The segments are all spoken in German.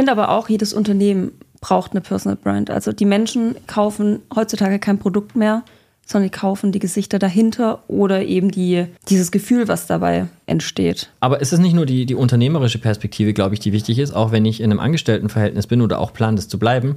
finde aber auch, jedes Unternehmen braucht eine Personal Brand. Also die Menschen kaufen heutzutage kein Produkt mehr, sondern die kaufen die Gesichter dahinter oder eben die, dieses Gefühl, was dabei entsteht. Aber ist es nicht nur die, die unternehmerische Perspektive, glaube ich, die wichtig ist, auch wenn ich in einem Angestelltenverhältnis bin oder auch plane, das zu bleiben,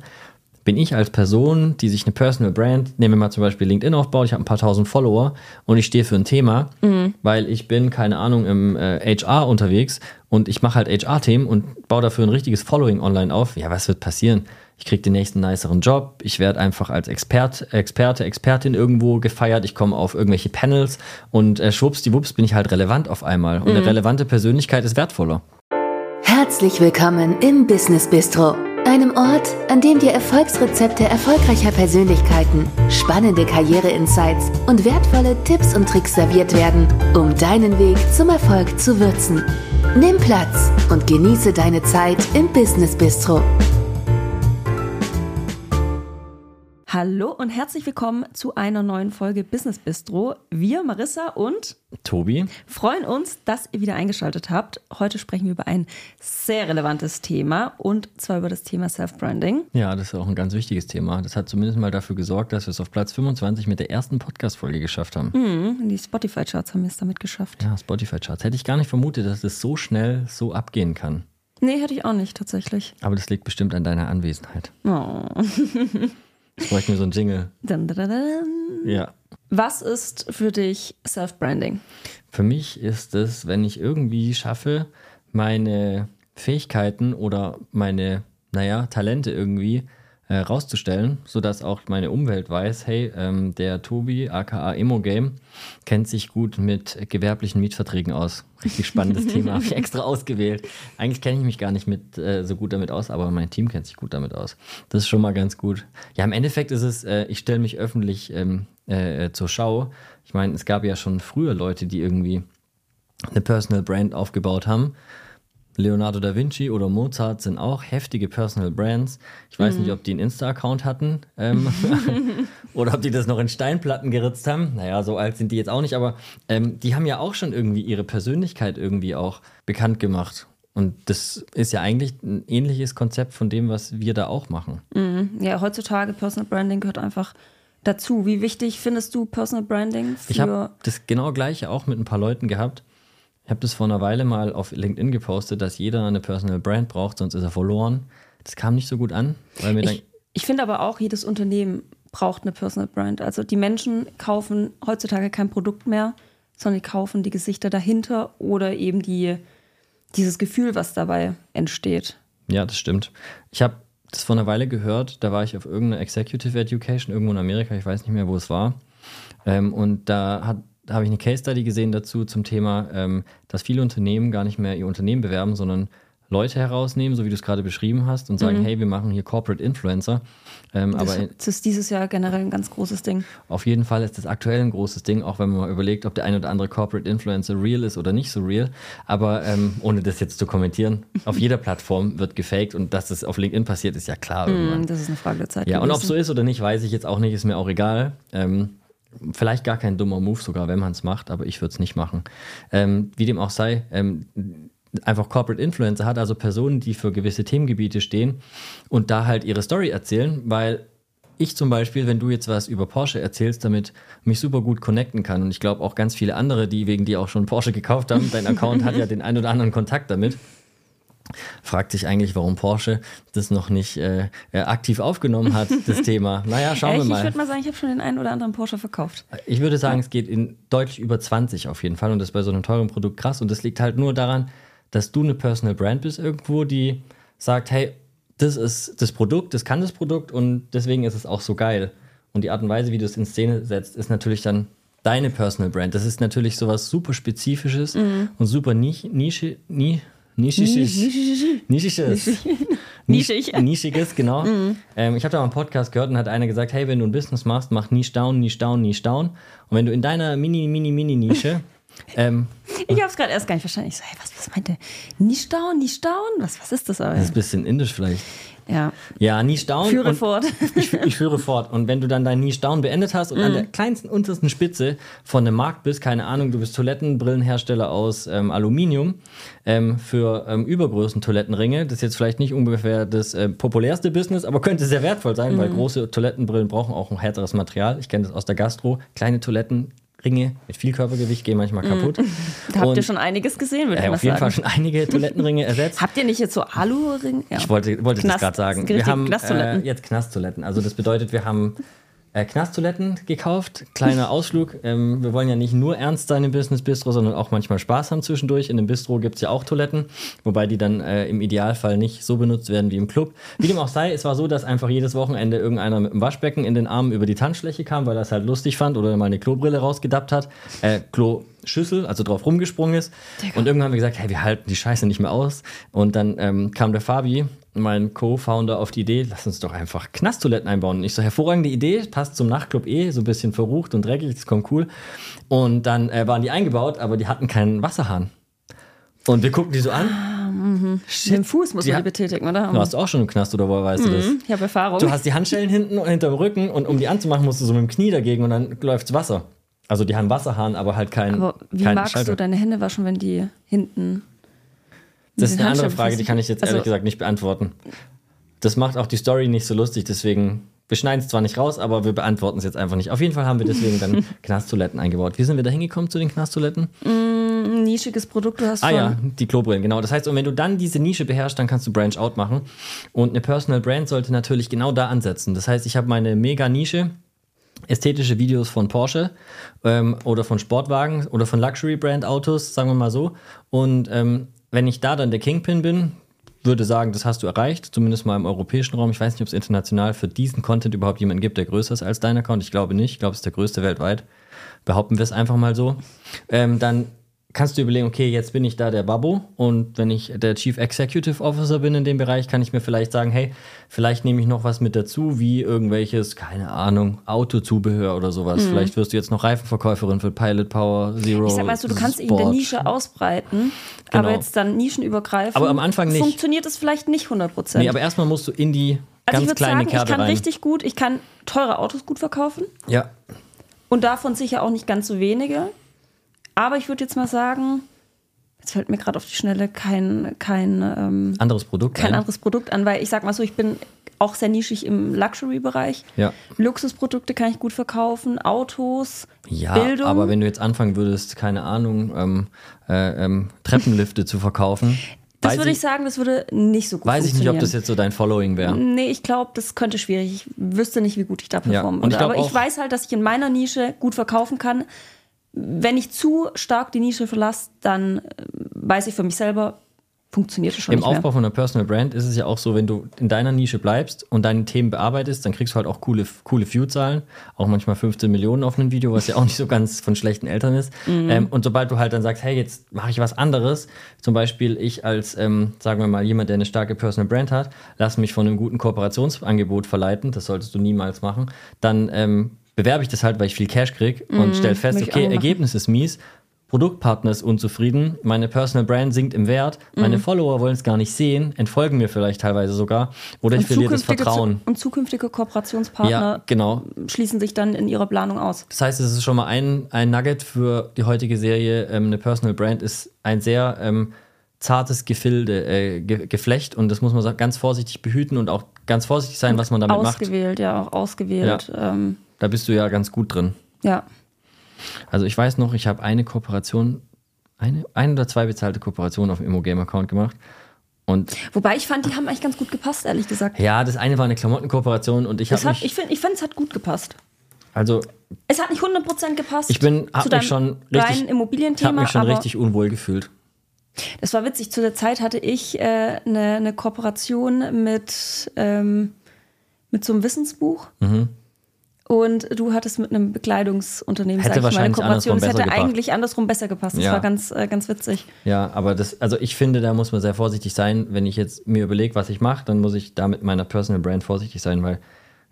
bin ich als Person, die sich eine Personal Brand, nehmen wir mal zum Beispiel LinkedIn aufbaut, ich habe ein paar tausend Follower und ich stehe für ein Thema, mhm. weil ich bin, keine Ahnung, im äh, HR unterwegs und ich mache halt HR-Themen und baue dafür ein richtiges Following online auf. Ja, was wird passieren? Ich kriege den nächsten niceren Job, ich werde einfach als Expert, Experte, Expertin irgendwo gefeiert, ich komme auf irgendwelche Panels und äh, schwuppsdiwupps bin ich halt relevant auf einmal. Und mhm. eine relevante Persönlichkeit ist wertvoller. Herzlich willkommen im Business Bistro einem Ort, an dem dir Erfolgsrezepte erfolgreicher Persönlichkeiten, spannende Karriere-Insights und wertvolle Tipps und Tricks serviert werden, um deinen Weg zum Erfolg zu würzen. Nimm Platz und genieße deine Zeit im Business Bistro. Hallo und herzlich willkommen zu einer neuen Folge Business Bistro. Wir, Marissa und Tobi, freuen uns, dass ihr wieder eingeschaltet habt. Heute sprechen wir über ein sehr relevantes Thema und zwar über das Thema Self-Branding. Ja, das ist auch ein ganz wichtiges Thema. Das hat zumindest mal dafür gesorgt, dass wir es auf Platz 25 mit der ersten Podcast-Folge geschafft haben. Mhm, die Spotify-Charts haben wir es damit geschafft. Ja, Spotify-Charts. Hätte ich gar nicht vermutet, dass es so schnell so abgehen kann. Nee, hätte ich auch nicht tatsächlich. Aber das liegt bestimmt an deiner Anwesenheit. Oh. Ich bräuchte mir so einen Jingle. Dun, dun, dun, ja. Was ist für dich Self-Branding? Für mich ist es, wenn ich irgendwie schaffe, meine Fähigkeiten oder meine, naja, Talente irgendwie äh, rauszustellen, sodass auch meine Umwelt weiß, hey, ähm, der Tobi, aka Emo Game, kennt sich gut mit gewerblichen Mietverträgen aus. Richtig spannendes Thema, habe ich extra ausgewählt. Eigentlich kenne ich mich gar nicht mit, äh, so gut damit aus, aber mein Team kennt sich gut damit aus. Das ist schon mal ganz gut. Ja, im Endeffekt ist es, äh, ich stelle mich öffentlich ähm, äh, zur Schau. Ich meine, es gab ja schon früher Leute, die irgendwie eine Personal Brand aufgebaut haben Leonardo da Vinci oder Mozart sind auch heftige Personal Brands. Ich weiß mhm. nicht, ob die einen Insta-Account hatten ähm, oder ob die das noch in Steinplatten geritzt haben. Naja, so alt sind die jetzt auch nicht, aber ähm, die haben ja auch schon irgendwie ihre Persönlichkeit irgendwie auch bekannt gemacht. Und das ist ja eigentlich ein ähnliches Konzept von dem, was wir da auch machen. Mhm. Ja, heutzutage Personal Branding gehört einfach dazu. Wie wichtig findest du Personal Branding? ich habe das genau gleiche auch mit ein paar Leuten gehabt ich habe das vor einer Weile mal auf LinkedIn gepostet, dass jeder eine Personal Brand braucht, sonst ist er verloren. Das kam nicht so gut an. Weil mir ich ich finde aber auch, jedes Unternehmen braucht eine Personal Brand. Also die Menschen kaufen heutzutage kein Produkt mehr, sondern die kaufen die Gesichter dahinter oder eben die, dieses Gefühl, was dabei entsteht. Ja, das stimmt. Ich habe das vor einer Weile gehört, da war ich auf irgendeiner Executive Education irgendwo in Amerika, ich weiß nicht mehr, wo es war. Ähm, und da hat da habe ich eine Case Study gesehen dazu zum Thema, ähm, dass viele Unternehmen gar nicht mehr ihr Unternehmen bewerben, sondern Leute herausnehmen, so wie du es gerade beschrieben hast, und sagen, mhm. hey, wir machen hier Corporate Influencer. Ähm, das, aber das ist dieses Jahr generell ein ganz großes Ding. Auf jeden Fall ist das aktuell ein großes Ding, auch wenn man mal überlegt, ob der ein oder andere Corporate Influencer real ist oder nicht so real. Aber ähm, ohne das jetzt zu kommentieren, auf jeder Plattform wird gefaked und dass das auf LinkedIn passiert, ist ja klar. Mhm, das ist eine Frage der Zeit. Ja, gewesen. und ob es so ist oder nicht, weiß ich jetzt auch nicht, ist mir auch egal. Ähm, Vielleicht gar kein dummer Move sogar, wenn man es macht, aber ich würde es nicht machen. Ähm, wie dem auch sei, ähm, einfach Corporate Influencer hat, also Personen, die für gewisse Themengebiete stehen und da halt ihre Story erzählen, weil ich zum Beispiel, wenn du jetzt was über Porsche erzählst, damit mich super gut connecten kann und ich glaube auch ganz viele andere, die wegen dir auch schon Porsche gekauft haben, dein Account hat ja den ein oder anderen Kontakt damit fragt sich eigentlich, warum Porsche das noch nicht äh, äh aktiv aufgenommen hat, das Thema. Naja, schauen Echt? wir mal. Ich würde mal sagen, ich habe schon den einen oder anderen Porsche verkauft. Ich würde sagen, ja. es geht in deutlich über 20 auf jeden Fall und das ist bei so einem teuren Produkt krass und das liegt halt nur daran, dass du eine Personal Brand bist irgendwo, die sagt, hey, das ist das Produkt, das kann das Produkt und deswegen ist es auch so geil. Und die Art und Weise, wie du es in Szene setzt, ist natürlich dann deine Personal Brand. Das ist natürlich sowas super Spezifisches mhm. und super Nische, Nische, Nische Nischiges. Nischiges. Nischig. Nischiges, genau. Mhm. Ähm, ich habe da mal einen Podcast gehört und hat einer gesagt, hey, wenn du ein Business machst, mach Niche down, Niche down, Niche down. Und wenn du in deiner mini, mini, mini Nische Ähm, Ich habe es gerade erst gar nicht verstanden. Ich so, hey, was, was meint der? Nicht stauen, nicht stauen? Was, was ist das? Aber? das ist ein bisschen indisch vielleicht. Ja, Ja, nie staunen. führe und- fort. Ich, ich führe fort. Und wenn du dann dein Niche Down beendet hast und an der kleinsten, untersten Spitze von einem Markt bist, keine Ahnung, du bist Toilettenbrillenhersteller aus ähm, Aluminium ähm, für ähm, Übergrößen Toilettenringe, das ist jetzt vielleicht nicht ungefähr das äh, populärste Business, aber könnte sehr wertvoll sein, weil große Toilettenbrillen brauchen auch ein härteres Material. Ich kenne das aus der Gastro. Kleine Toilettenringe mit viel Körpergewicht gehen manchmal kaputt. Da habt Und, ihr schon einiges gesehen, würde äh, ich mal auf jeden sagen. Fall schon einige Toilettenringe ersetzt. Habt ihr nicht jetzt so Alu-Ring? Ja. Ich wollte, wollte das Knast- gerade sagen. Wir haben äh, jetzt Knasttoiletten. Also das bedeutet, wir haben äh, Knasttoiletten gekauft. Kleiner Ausflug. Ähm, wir wollen ja nicht nur ernst sein im Business Bistro, sondern auch manchmal Spaß haben zwischendurch. In dem Bistro gibt es ja auch Toiletten, wobei die dann äh, im Idealfall nicht so benutzt werden wie im Club. Wie dem auch sei, es war so, dass einfach jedes Wochenende irgendeiner mit dem Waschbecken in den Armen über die Tanzfläche kam, weil er es halt lustig fand oder mal eine Klobrille rausgedappt hat. Äh, Kloschüssel, also drauf rumgesprungen ist. Und irgendwann haben wir gesagt, hey, wir halten die Scheiße nicht mehr aus. Und dann ähm, kam der Fabi, mein Co-Founder, auf die Idee, lass uns doch einfach Knasttoiletten einbauen. Und ich so, hervorragende Idee, passt zum Nachtclub eh, so ein bisschen verrucht und dreckig, das kommt cool. Und dann äh, waren die eingebaut, aber die hatten keinen Wasserhahn. Und wir gucken die so an. Mit dem Fuß muss Die man die betätigen, oder? Du hast auch schon im Knast, oder woher weißt du das? ich habe Erfahrung. Du hast die Handschellen hinten und hinterm Rücken und um die anzumachen, musst du so mit dem Knie dagegen und dann läuft's Wasser. Also die haben Wasserhahn, aber halt keinen Aber wie keinen magst Schalter. du deine Hände waschen, wenn die hinten. Das ist eine andere Frage, die kann ich jetzt ehrlich Also- gesagt nicht beantworten. Das macht auch die Story nicht so lustig, deswegen, wir schneiden es zwar nicht raus, aber wir beantworten es jetzt einfach nicht. Auf jeden Fall haben wir deswegen dann Knasttoiletten eingebaut. Wie sind wir da hingekommen zu den Knasttoiletten? Ein nischiges Produkt, du hast Ah ja, die Klobrillen, genau. Das heißt, und wenn du dann diese Nische beherrschst, dann kannst du Branch Out machen. Und eine Personal Brand sollte natürlich genau da ansetzen. Das heißt, ich habe meine Mega-Nische, ästhetische Videos von Porsche ähm, oder von Sportwagen oder von Luxury-Brand-Autos, sagen wir mal so. Und ähm, wenn ich da dann der Kingpin bin, würde sagen, das hast du erreicht, zumindest mal im europäischen Raum. Ich weiß nicht, ob es international für diesen Content überhaupt jemanden gibt, der größer ist als dein Account. Ich glaube nicht. Ich glaube, es ist der größte weltweit. Behaupten wir es einfach mal so. Ähm, dann kannst du überlegen, okay, jetzt bin ich da der Babbo und wenn ich der Chief Executive Officer bin in dem Bereich, kann ich mir vielleicht sagen, hey, vielleicht nehme ich noch was mit dazu, wie irgendwelches, keine Ahnung, Autozubehör oder sowas. Vielleicht wirst du jetzt noch Reifenverkäuferin für Pilot Power Zero. Mhm. Ich sag mal so, du kannst ihn in der Sport. Nische ausbreiten, Genau. aber jetzt dann nischenübergreifend. Aber am Anfang nicht. Funktioniert es vielleicht nicht 100%. Nee, aber erstmal musst du in die also ich ganz würde kleine sagen, ich Kerbe kann rein. richtig gut, ich kann teure Autos gut verkaufen ja, und davon sicher auch nicht ganz so wenige. Aber ich würde jetzt mal sagen, jetzt fällt mir gerade auf die Schnelle kein, kein, ähm, anderes Produkt. kein ein. anderes Produkt an, weil ich sag mal so, ich bin auch sehr nischig im Luxury-Bereich. Ja. Luxusprodukte kann ich gut verkaufen, Autos, Ja, Bildung. aber wenn du jetzt anfangen würdest, keine Ahnung, ähm, äh, ähm, Treppenlifte zu verkaufen, das würde ich sagen, das würde nicht so gut Weiß ich nicht, ob das jetzt so dein Following wäre. Nee, ich glaube, das könnte schwierig. Ich wüsste nicht, wie gut ich da performen ich würde. Aber ich weiß halt, dass ich in meiner Nische gut verkaufen kann. Wenn ich zu stark die Nische verlasse, dann äh, weiß ich für mich selber, funktioniert es schon Im Aufbau mehr. von einer Personal Brand ist es ja auch so, wenn du in deiner Nische bleibst und deine Themen bearbeitest, dann kriegst du halt auch coole, coole View-Zahlen. Auch manchmal 15 Millionen auf einem Video, was ja auch nicht so ganz von schlechten Eltern ist. Mhm. Ähm, und sobald du halt dann sagst, hey, jetzt mache ich was anderes, zum Beispiel ich als, ähm, sagen wir mal, jemand, der eine starke Personal Brand hat, lass mich von einem guten Kooperationsangebot verleiten, das solltest du niemals machen, dann ähm, bewerbe ich das halt, weil ich viel Cash krieg und fest, Mhm, ich okay, auch machen. Ergebnis ist mies, Produktpartner ist unzufrieden, meine Personal Brand sinkt im Wert, Mhm. meine Follower wollen es gar nicht sehen, entfolgen mir vielleicht teilweise sogar oder ich Und verliere das zukünftige, Vertrauen. und zukünftige Kooperationspartner Ja, genau. schließen sich dann in ihrer Planung aus. Das heißt, es ist schon mal ein, ein Nugget für die heutige Serie. Ähm, eine Personal Brand ist ein sehr ähm, zartes Gefilde, äh, Ge Geflecht und das muss man ganz vorsichtig behüten und auch ganz vorsichtig sein, was man damit macht. ausgewählt, ja, auch ausgewählt. Ja. Ähm, Da bist du ja ganz gut drin. ja. Also ich weiß noch, ich habe eine Kooperation, eine, ein oder zwei bezahlte Kooperationen auf dem Immogame-Account gemacht. Und Wobei ich fand, die haben eigentlich ganz gut gepasst, ehrlich gesagt. ja, das eine war eine Klamottenkooperation und ich habe ich finde, ich find, es hat gut gepasst. also Es hat nicht 100% gepasst. ich bin, deinem mich schon richtig, ich habe Immobilienthema, mich schon richtig unwohl gefühlt. das war witzig. Zu der Zeit hatte ich äh, eine, eine Kooperation mit, ähm, mit so einem Wissensbuch. Und du hattest mit einem Bekleidungsunternehmen. Hätte sag ich mal, eine Kooperation. Es hätte eigentlich andersrum besser gepasst. Das Ja. war ganz, äh, ganz witzig. Ja, aber das, also ich finde, da muss man sehr vorsichtig sein. Wenn ich jetzt mir überlege, was ich mache, dann muss ich da mit meiner Personal Brand vorsichtig sein, weil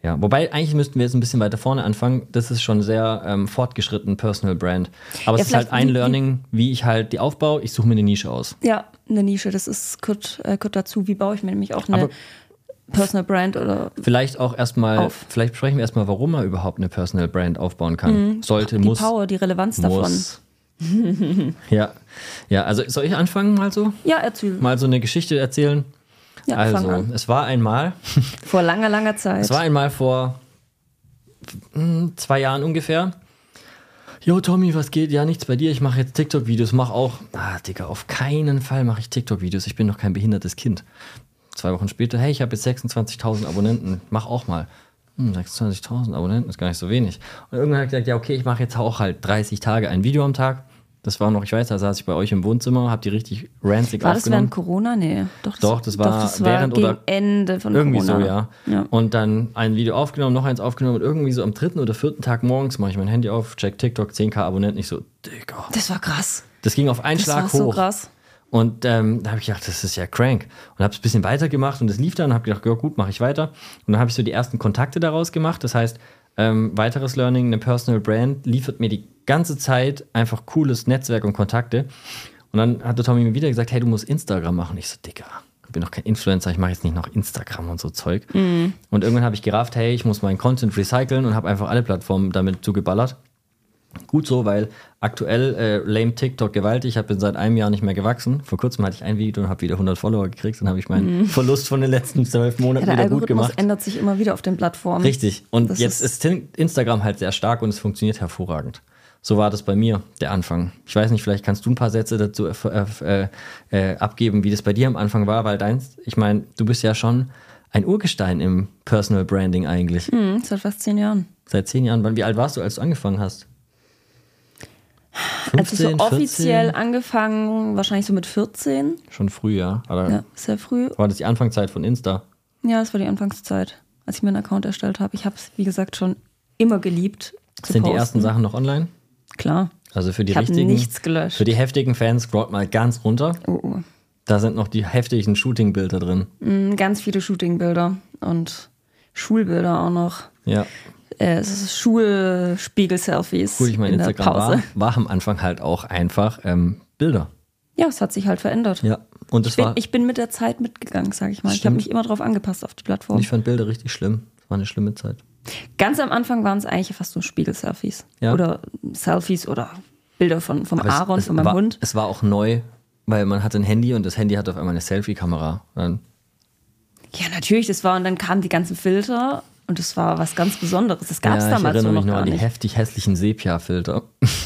Ja, wobei eigentlich müssten wir jetzt ein bisschen weiter vorne anfangen. Das ist schon sehr ähm, fortgeschritten Personal Brand. Aber Ja, es ist halt ein Learning, wie ich halt die aufbaue. Ich suche mir eine Nische aus. Ja, eine Nische, das ist gehört, äh, dazu. Wie baue ich mir nämlich auch eine Personal Brand oder Vielleicht auch erstmal, Auf. vielleicht besprechen wir erstmal, warum man überhaupt eine Personal Brand aufbauen kann. Sollte, die muss. Power, die Relevanz davon. muss. ja. ja, also soll ich anfangen mal so? Ja, erzähl. Mal so eine Geschichte erzählen? Ja, also, es war einmal, Vor langer, langer Zeit. es war einmal vor hm, zwei Jahren ungefähr. Jo, Tommy, was geht? Ja, nichts bei dir. Ich mache jetzt TikTok-Videos. Mach auch. Ah, Digga, auf keinen Fall mache ich TikTok-Videos. Ich bin noch kein behindertes Kind. Zwei Wochen später, hey, ich habe jetzt 26.000 Abonnenten. Mach auch mal. Hm, 26.000 Abonnenten ist gar nicht so wenig. Und irgendwann habe ich gesagt, ja, okay, ich mache jetzt auch halt 30 Tage ein Video am Tag. Das war noch, ich weiß, da saß ich bei euch im Wohnzimmer, habe die richtig ranzig war das aufgenommen. während Corona? Nee. Doch, das, Doch, das war während gegen oder- Ende von Irgendwie Corona. so, ja. ja. Und dann ein Video aufgenommen, noch eins aufgenommen und irgendwie so am dritten oder vierten Tag morgens mache ich mein Handy auf, check TikTok, 10k Abonnenten. Ich so, Digga. Das war krass. Das ging auf einen Das Schlag war so hoch. krass. Und ähm, da habe ich gedacht, das ist ja crank. Und habe es ein bisschen weitergemacht und es lief dann und habe gedacht, ja gut, mache ich weiter. Und dann habe ich so die ersten Kontakte daraus gemacht. Das heißt, ähm, weiteres Learning, eine Personal Brand liefert mir die ganze Zeit einfach cooles Netzwerk und Kontakte. Und dann hatte Tommy mir wieder gesagt, hey, du musst Instagram machen. Ich so, Digga, ich bin doch kein Influencer, ich mache jetzt nicht noch Instagram und so Zeug. Und irgendwann habe ich gerafft, hey, ich muss meinen Content recyceln und habe einfach alle Plattformen damit zugeballert. Gut so, weil aktuell äh, lame TikTok gewaltig. Ich bin seit einem Jahr nicht mehr gewachsen. Vor kurzem hatte ich ein Video und habe wieder 100 Follower gekriegt. Dann habe ich meinen Verlust von den letzten zwölf Monaten Ja, der wieder gut gemacht. ändert sich immer wieder auf den Plattformen. Richtig. Und Das jetzt ist Instagram halt sehr stark und es funktioniert hervorragend. So war das bei mir, der Anfang. Ich weiß nicht, vielleicht kannst du ein paar Sätze dazu äh, äh, äh, abgeben, wie das bei dir am Anfang war, weil deins, ich meine, du bist ja schon ein Urgestein im Personal Branding eigentlich. Hm, seit fast zehn Jahren. Seit zehn Jahren. Wann- Wie alt warst du, als du angefangen hast? Also so 15, offiziell 14? angefangen, wahrscheinlich so mit 14. Schon früh, ja. Oder Ja, sehr früh. war das die Anfangszeit von Insta? Ja, das war die Anfangszeit, als ich mir einen Account erstellt habe. Ich habe es, wie gesagt, schon immer geliebt. Sind die posten. ersten Sachen noch online? Klar. Also für die Ich richtigen. nichts gelöscht. Für die heftigen Fans scrollt mal ganz runter. Oh, oh. Da sind noch die heftigen Shooting-Bilder drin. Mm, Ganz viele Shootingbilder und Schulbilder auch noch. Ja, Äh, es ist Schulspiegel-Selfies cool. Ich meine, in der Instagram Pause. war, war am Anfang halt auch einfach ähm, Bilder. Ja, es hat sich halt verändert. Ja. Und das Ich bin, war. ich bin mit der Zeit mitgegangen, sage ich mal. Ich Stimmt. habe mich immer darauf angepasst auf die Plattform. ich fand Bilder richtig schlimm. Das war eine schlimme Zeit. Ganz am Anfang waren es eigentlich fast nur Spiegel-Selfies. Ja. Oder Selfies oder Bilder von, vom Aber es- Aaron, es, von meinem war, Hund. Es war auch neu, weil man hatte ein Handy und das Handy hatte auf einmal eine Selfie-Kamera. Ja, natürlich, das war und dann kamen die ganzen Filter und das war was ganz Besonderes. Das gab es ja, ich damals so erinnere noch mich noch gar an die nicht. heftig hässlichen Sepia-Filter.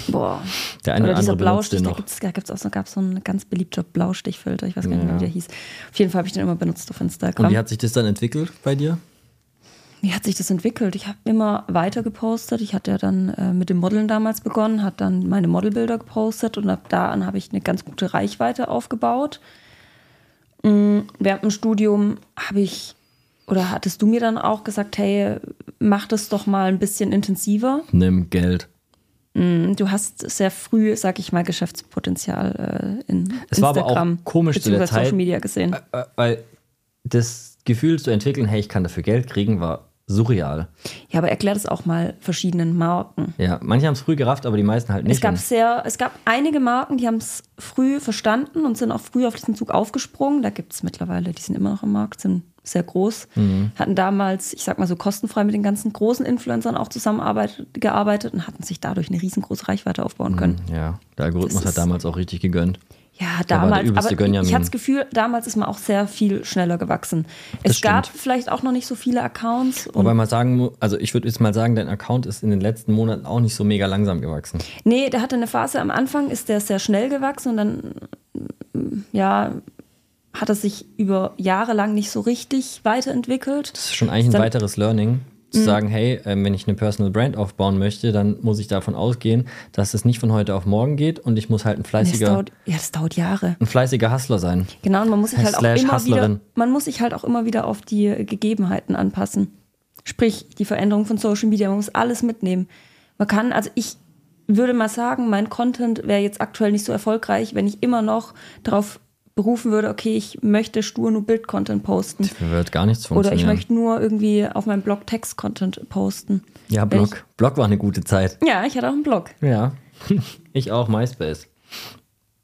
Boah. Der eine oder oder dieser Blaustich, da gibt es da gibt's auch so, gab's so einen ganz beliebter Blaustichfilter. Ich weiß gar nicht mehr, Ja. wie der hieß. Auf jeden Fall habe ich den immer benutzt auf Instagram. Und wie hat sich das dann entwickelt bei dir? Wie hat sich das entwickelt? Ich habe immer weiter gepostet. Ich hatte ja dann äh, mit dem Modeln damals begonnen, hat dann meine Modelbilder gepostet und ab da an habe ich eine ganz gute Reichweite aufgebaut. Mm, Während dem Studium habe ich, oder hattest du mir dann auch gesagt, hey, mach das doch mal ein bisschen intensiver. Nimm Geld. Mm, Du hast sehr früh, sag ich mal, Geschäftspotenzial äh, in Es war aber auch Instagram komisch zu der Zeit. Social Media gesehen. Äh, Weil das Gefühl zu entwickeln, hey, ich kann dafür Geld kriegen, war surreal. Ja, aber erklär das auch mal verschiedenen Marken. Ja, manche haben es früh gerafft, aber die meisten halt nicht. Es gab sehr, es gab einige Marken, die haben es früh verstanden und sind auch früh auf diesen Zug aufgesprungen. Da gibt es mittlerweile, die sind immer noch im Markt, sind sehr groß. Mhm. Hatten damals, ich sag mal so kostenfrei mit den ganzen großen Influencern auch zusammengearbeitet und hatten sich dadurch eine riesengroße Reichweite aufbauen können. ja, der Algorithmus Das hat damals auch richtig gegönnt. Ja, damals, übelste aber Gönjamin. ich hatte das Gefühl, damals ist man auch sehr viel schneller gewachsen. Das Es gab stimmt. vielleicht auch noch nicht so viele Accounts. Wobei man sagen muss, also ich würde jetzt mal sagen, dein Account ist in den letzten Monaten auch nicht so mega langsam gewachsen. Nee, der hatte eine Phase am Anfang, ist der sehr schnell gewachsen und dann, ja, hat er sich über Jahre lang nicht so richtig weiterentwickelt. Das ist schon eigentlich ein Dann- weiteres Learning, zu Mhm. sagen, hey, ähm, wenn ich eine Personal Brand aufbauen möchte, dann muss ich davon ausgehen, dass es nicht von heute auf morgen geht und ich muss halt ein Das fleißiger, dauert, ja, das dauert Jahre. ein fleißiger Hustler sein. Genau, und man muss sich halt auch immer wieder, man muss sich halt auch immer wieder auf die Gegebenheiten anpassen. Sprich, die Veränderung von Social Media, man muss alles mitnehmen. Man kann, also ich würde mal sagen, mein Content wäre jetzt aktuell nicht so erfolgreich, wenn ich immer noch darauf berufen würde, okay, ich möchte stur nur Bild-Content posten. Wird gar nichts Oder funktionieren. ich möchte nur irgendwie auf meinem Blog Text-Content posten. ja, Blog. Blog war eine gute Zeit. Ich, ja, ich hatte auch einen Blog. Ja. ich auch, MySpace.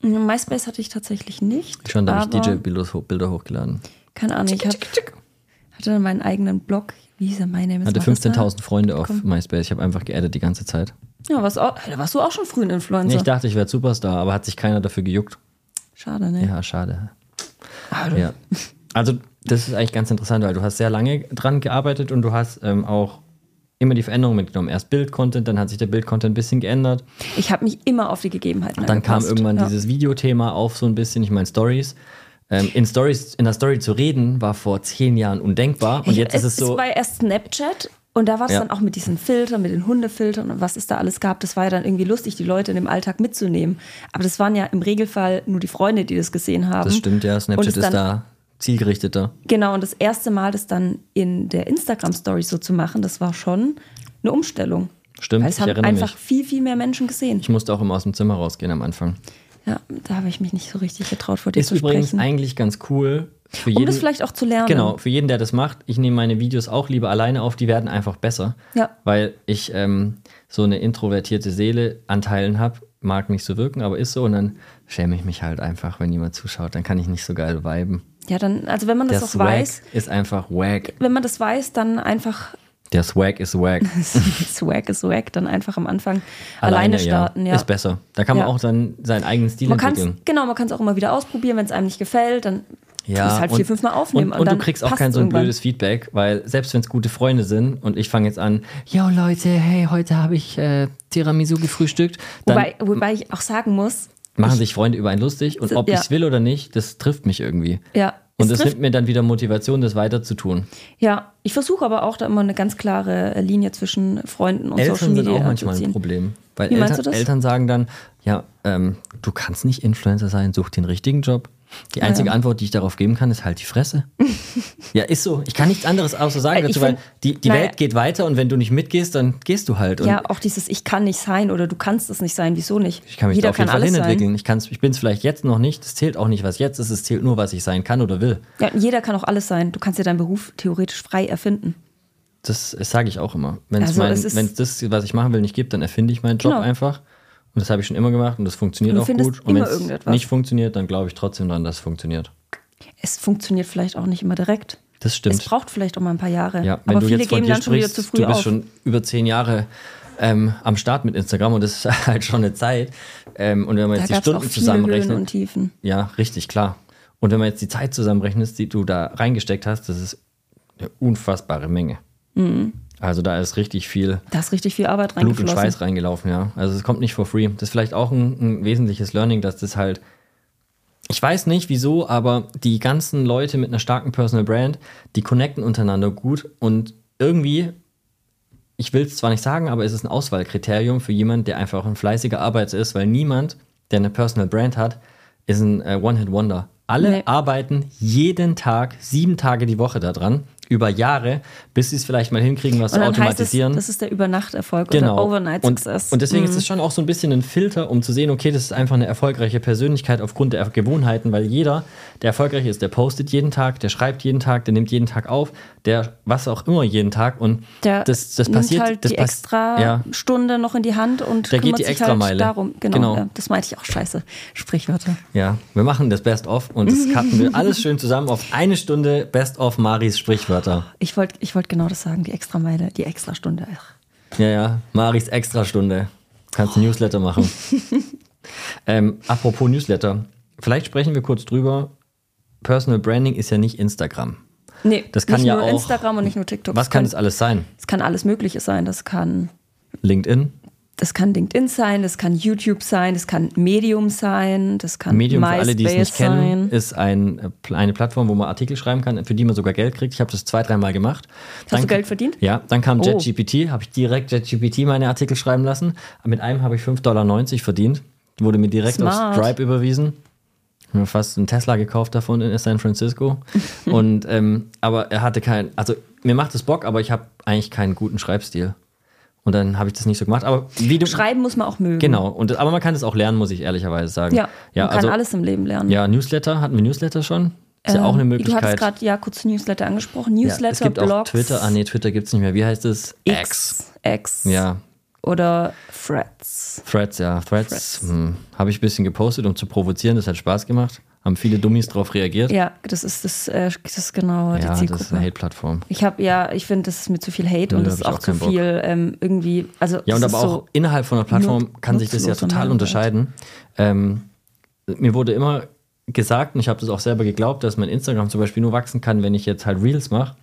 MySpace hatte ich tatsächlich nicht. Schon, da habe ich DJ-Bilder ho Bilder hochgeladen. Keine Ahnung, ich hab, hatte dann meinen eigenen Blog. Wie hieß er? My Name is Hatte Marissa. 15.000 Freunde auf Komm. MySpace. Ich habe einfach geaddet die ganze Zeit. Ja, warst auch, warst du auch schon früh ein Influencer. Ich dachte, ich werde Superstar, aber hat sich keiner dafür gejuckt. Schade, ne? Ja, schade. Du- Ja. Also, das ist eigentlich ganz interessant, weil du hast sehr lange dran gearbeitet und du hast ähm, auch immer die Veränderung mitgenommen. Erst Bild-Content, dann hat sich der Bild-Content ein bisschen geändert. Ich habe mich immer auf die Gegebenheiten Dann kam angepasst. irgendwann ja. dieses Videothema auf, so ein bisschen. Ich meine, Stories. Ähm, in Stories, in der Story zu reden, war vor zehn Jahren undenkbar. Und jetzt ist es so. Es war erst Snapchat und da war es Ja. dann auch mit diesen Filtern, mit den Hundefiltern und was es da alles gab. Das war ja dann irgendwie lustig, die Leute in dem Alltag mitzunehmen. Aber das waren ja im Regelfall nur die Freunde, die das gesehen haben. Das stimmt, ja. Snapchat ist da zielgerichteter. Genau, und das erste Mal, das dann in der Instagram-Story so zu machen, das war schon eine Umstellung. Stimmt, Weil es ich haben einfach mich. viel, viel mehr Menschen gesehen. Ich musste auch immer aus dem Zimmer rausgehen am Anfang. Ja, da habe ich mich nicht so richtig getraut, vor dir Ist zu übrigens sprechen. eigentlich ganz cool. Für um jeden, das vielleicht auch zu lernen. Genau, für jeden, der das macht. Ich nehme meine Videos auch lieber alleine auf, die werden einfach besser. Ja. Weil ich ähm, so eine introvertierte Seele anteilen habe. Mag nicht so wirken, aber ist so. Und dann schäme ich mich halt einfach, wenn jemand zuschaut. Dann kann ich nicht so geil viben. Ja, dann, also wenn man das Der auch Swag weiß, ist einfach wack. wenn man das weiß, dann einfach Der Swag ist wack. Swag ist Swag, dann einfach am Anfang alleine, starten. Ja. Ist besser. Da kann man Ja. auch dann seinen eigenen Stil Man entwickeln. genau, man kann es auch immer wieder ausprobieren, wenn es einem nicht gefällt, dann Ja, tust halt vier, fünf Mal aufnehmen. Und, Und, und, du kriegst auch kein so ein irgendwann. blödes Feedback, weil selbst wenn es gute Freunde sind und ich fange jetzt an, yo Leute, hey, heute habe ich äh, Tiramisu gefrühstückt, Wobei, wobei ich auch sagen muss, machen sich Freunde über einen lustig und ob Ja. ich es will oder nicht, das trifft mich irgendwie. ja, Und es das nimmt mir dann wieder Motivation, das weiter zu tun. ja, ich versuche aber auch da immer eine ganz klare Linie zwischen Freunden und Social Eltern sind Media auch manchmal ein. Problem. Weil Eltern, du? Eltern sagen dann, ja, ähm, du kannst nicht Influencer sein, such den richtigen Job. Die einzige Antwort, die ich darauf geben kann, ist halt die Fresse. ja, ist so. Ich kann nichts anderes außer sagen Äh, dazu, weil die, die naja. Welt geht weiter und wenn du nicht mitgehst, dann gehst du halt. Und Ja, auch dieses Ich kann nicht sein oder du kannst es nicht sein, wieso nicht? ich kann mich Jeder da auf jeden Fall hinentwickeln. Ich, kann's- ich bin es vielleicht jetzt noch nicht. Es zählt auch nicht, was jetzt ist. Es zählt nur, was ich sein kann oder will. Ja, jeder kann auch alles sein. Du kannst ja deinen Beruf theoretisch frei erfinden. Das, das sage ich auch immer. Wenn es Also mein, es wenn's das, was ich machen will, nicht gibt, dann erfinde ich meinen Job Genau. einfach. Und das habe ich schon immer gemacht und das funktioniert Und auch gut. Und wenn es nicht funktioniert, dann glaube ich trotzdem dran, dass es funktioniert. Es funktioniert vielleicht auch nicht immer direkt. Das stimmt. Es braucht vielleicht auch mal ein paar Jahre. Ja, wenn aber du viele jetzt von geben dir dann schon wieder sprichst, zu früh du bist auf. schon über zehn Jahre ähm, am Start mit Instagram und das ist halt schon eine Zeit. Ähm, und wenn man da jetzt die Stunden Höhen und zusammenrechnet, Tiefen. ja, richtig, klar. Und wenn man jetzt die Zeit zusammenrechnet, die du da reingesteckt hast, das ist eine unfassbare Menge. Mhm. Also da ist richtig viel Da ist richtig viel Arbeit Blut und. Schweiß reingelaufen, ja. Also es kommt nicht for free. Das ist vielleicht auch ein, ein wesentliches Learning, dass das halt. Ich weiß nicht wieso, aber die ganzen Leute mit einer starken Personal Brand, die connecten untereinander gut und irgendwie, ich will es zwar nicht sagen, aber es ist ein Auswahlkriterium für jemanden, der einfach ein fleißiger Arbeiter ist, weil niemand, der eine Personal Brand hat, ist ein äh, One-Hit-Wonder. Alle Nee. arbeiten jeden Tag, sieben Tage die Woche daran, über Jahre, bis sie es vielleicht mal hinkriegen, was zu heißt es, automatisieren. das ist der Übernachterfolg Genau. oder Overnight und, Success. und deswegen Mhm. ist es schon auch so ein bisschen ein Filter, um zu sehen, okay, das ist einfach eine erfolgreiche Persönlichkeit aufgrund der Gewohnheiten, weil jeder, der erfolgreich ist, der postet jeden Tag, der schreibt jeden Tag, der nimmt jeden Tag auf, der was auch immer jeden Tag und der das, das nimmt passiert. halt das die pass- extra ja, Stunde noch in die Hand und Der geht kümmert die sich Extrameile. halt darum. Genau, Genau. Ja, das meinte ich auch scheiße. Sprichwörter. ja, wir machen das Best of und das cutten wir alles schön zusammen auf eine Stunde Best of Maris Sprichwörter. Ich wollte ich wollt genau das sagen, die Extrameile, die Extrastunde. Ach. Ja, ja, Maris Extrastunde. Kannst ein Newsletter machen. ähm, apropos Newsletter. Vielleicht sprechen wir kurz drüber. Personal Branding ist ja nicht Instagram. Nee, Das kann nicht ja nur auch- Instagram und nicht nur TikTok. Was kann das alles sein? Es kann alles Mögliche sein. Das kann, LinkedIn? Das kann LinkedIn sein, das kann YouTube sein, das kann Medium sein, das kann Medium, für alle, die es nicht MySpace kennen, sein. ist ein, äh, eine Plattform, wo man Artikel schreiben kann, für die man sogar Geld kriegt. Ich habe das zwei, dreimal gemacht. Hast du Geld verdient? Ja, dann kam Oh. JetGPT, habe ich direkt JetGPT meine Artikel schreiben lassen. Mit einem habe ich 5,90 Dollar verdient. Wurde mir direkt Smart. auf Stripe überwiesen. Ich habe fast einen Tesla gekauft davon in San Francisco. Und, ähm, aber er hatte kein, also mir macht es Bock, aber ich habe eigentlich keinen guten Schreibstil. Und dann habe ich das nicht so gemacht. Aber wie du. Schreiben muss man auch mögen. Genau. Und, aber man kann das auch lernen, muss ich ehrlicherweise sagen. Ja, ja man kann also, alles im Leben lernen. Ja, Newsletter, hatten wir Newsletter schon? Ist ja auch eine Ähm, Möglichkeit. Du hast gerade ja kurz Newsletter angesprochen. ja, Newsletter, es gibt Blogs, auch Twitter. Ah, nee, Twitter gibt es nicht mehr. Wie heißt es? X, X Ja, oder Threads. Threads, ja. Threads, Threads. Hm, habe ich ein bisschen gepostet, um zu provozieren. Das hat Spaß gemacht. Haben viele Dummies drauf reagiert. Ja, das ist das, äh, das ist genau die Ja, das ist Zielgruppe. eine Hate-Plattform. ich habe ja, ich finde, das ist mir zu viel Hate Nö, und da das ist auch auch zu viel ähm, irgendwie. Also Ja, und aber auch so, innerhalb von einer Plattform kann sich das ja total unterscheiden. Ähm, mir wurde immer gesagt, und ich habe das auch selber geglaubt, dass mein Instagram zum Beispiel nur wachsen kann, wenn ich jetzt halt Reels mache.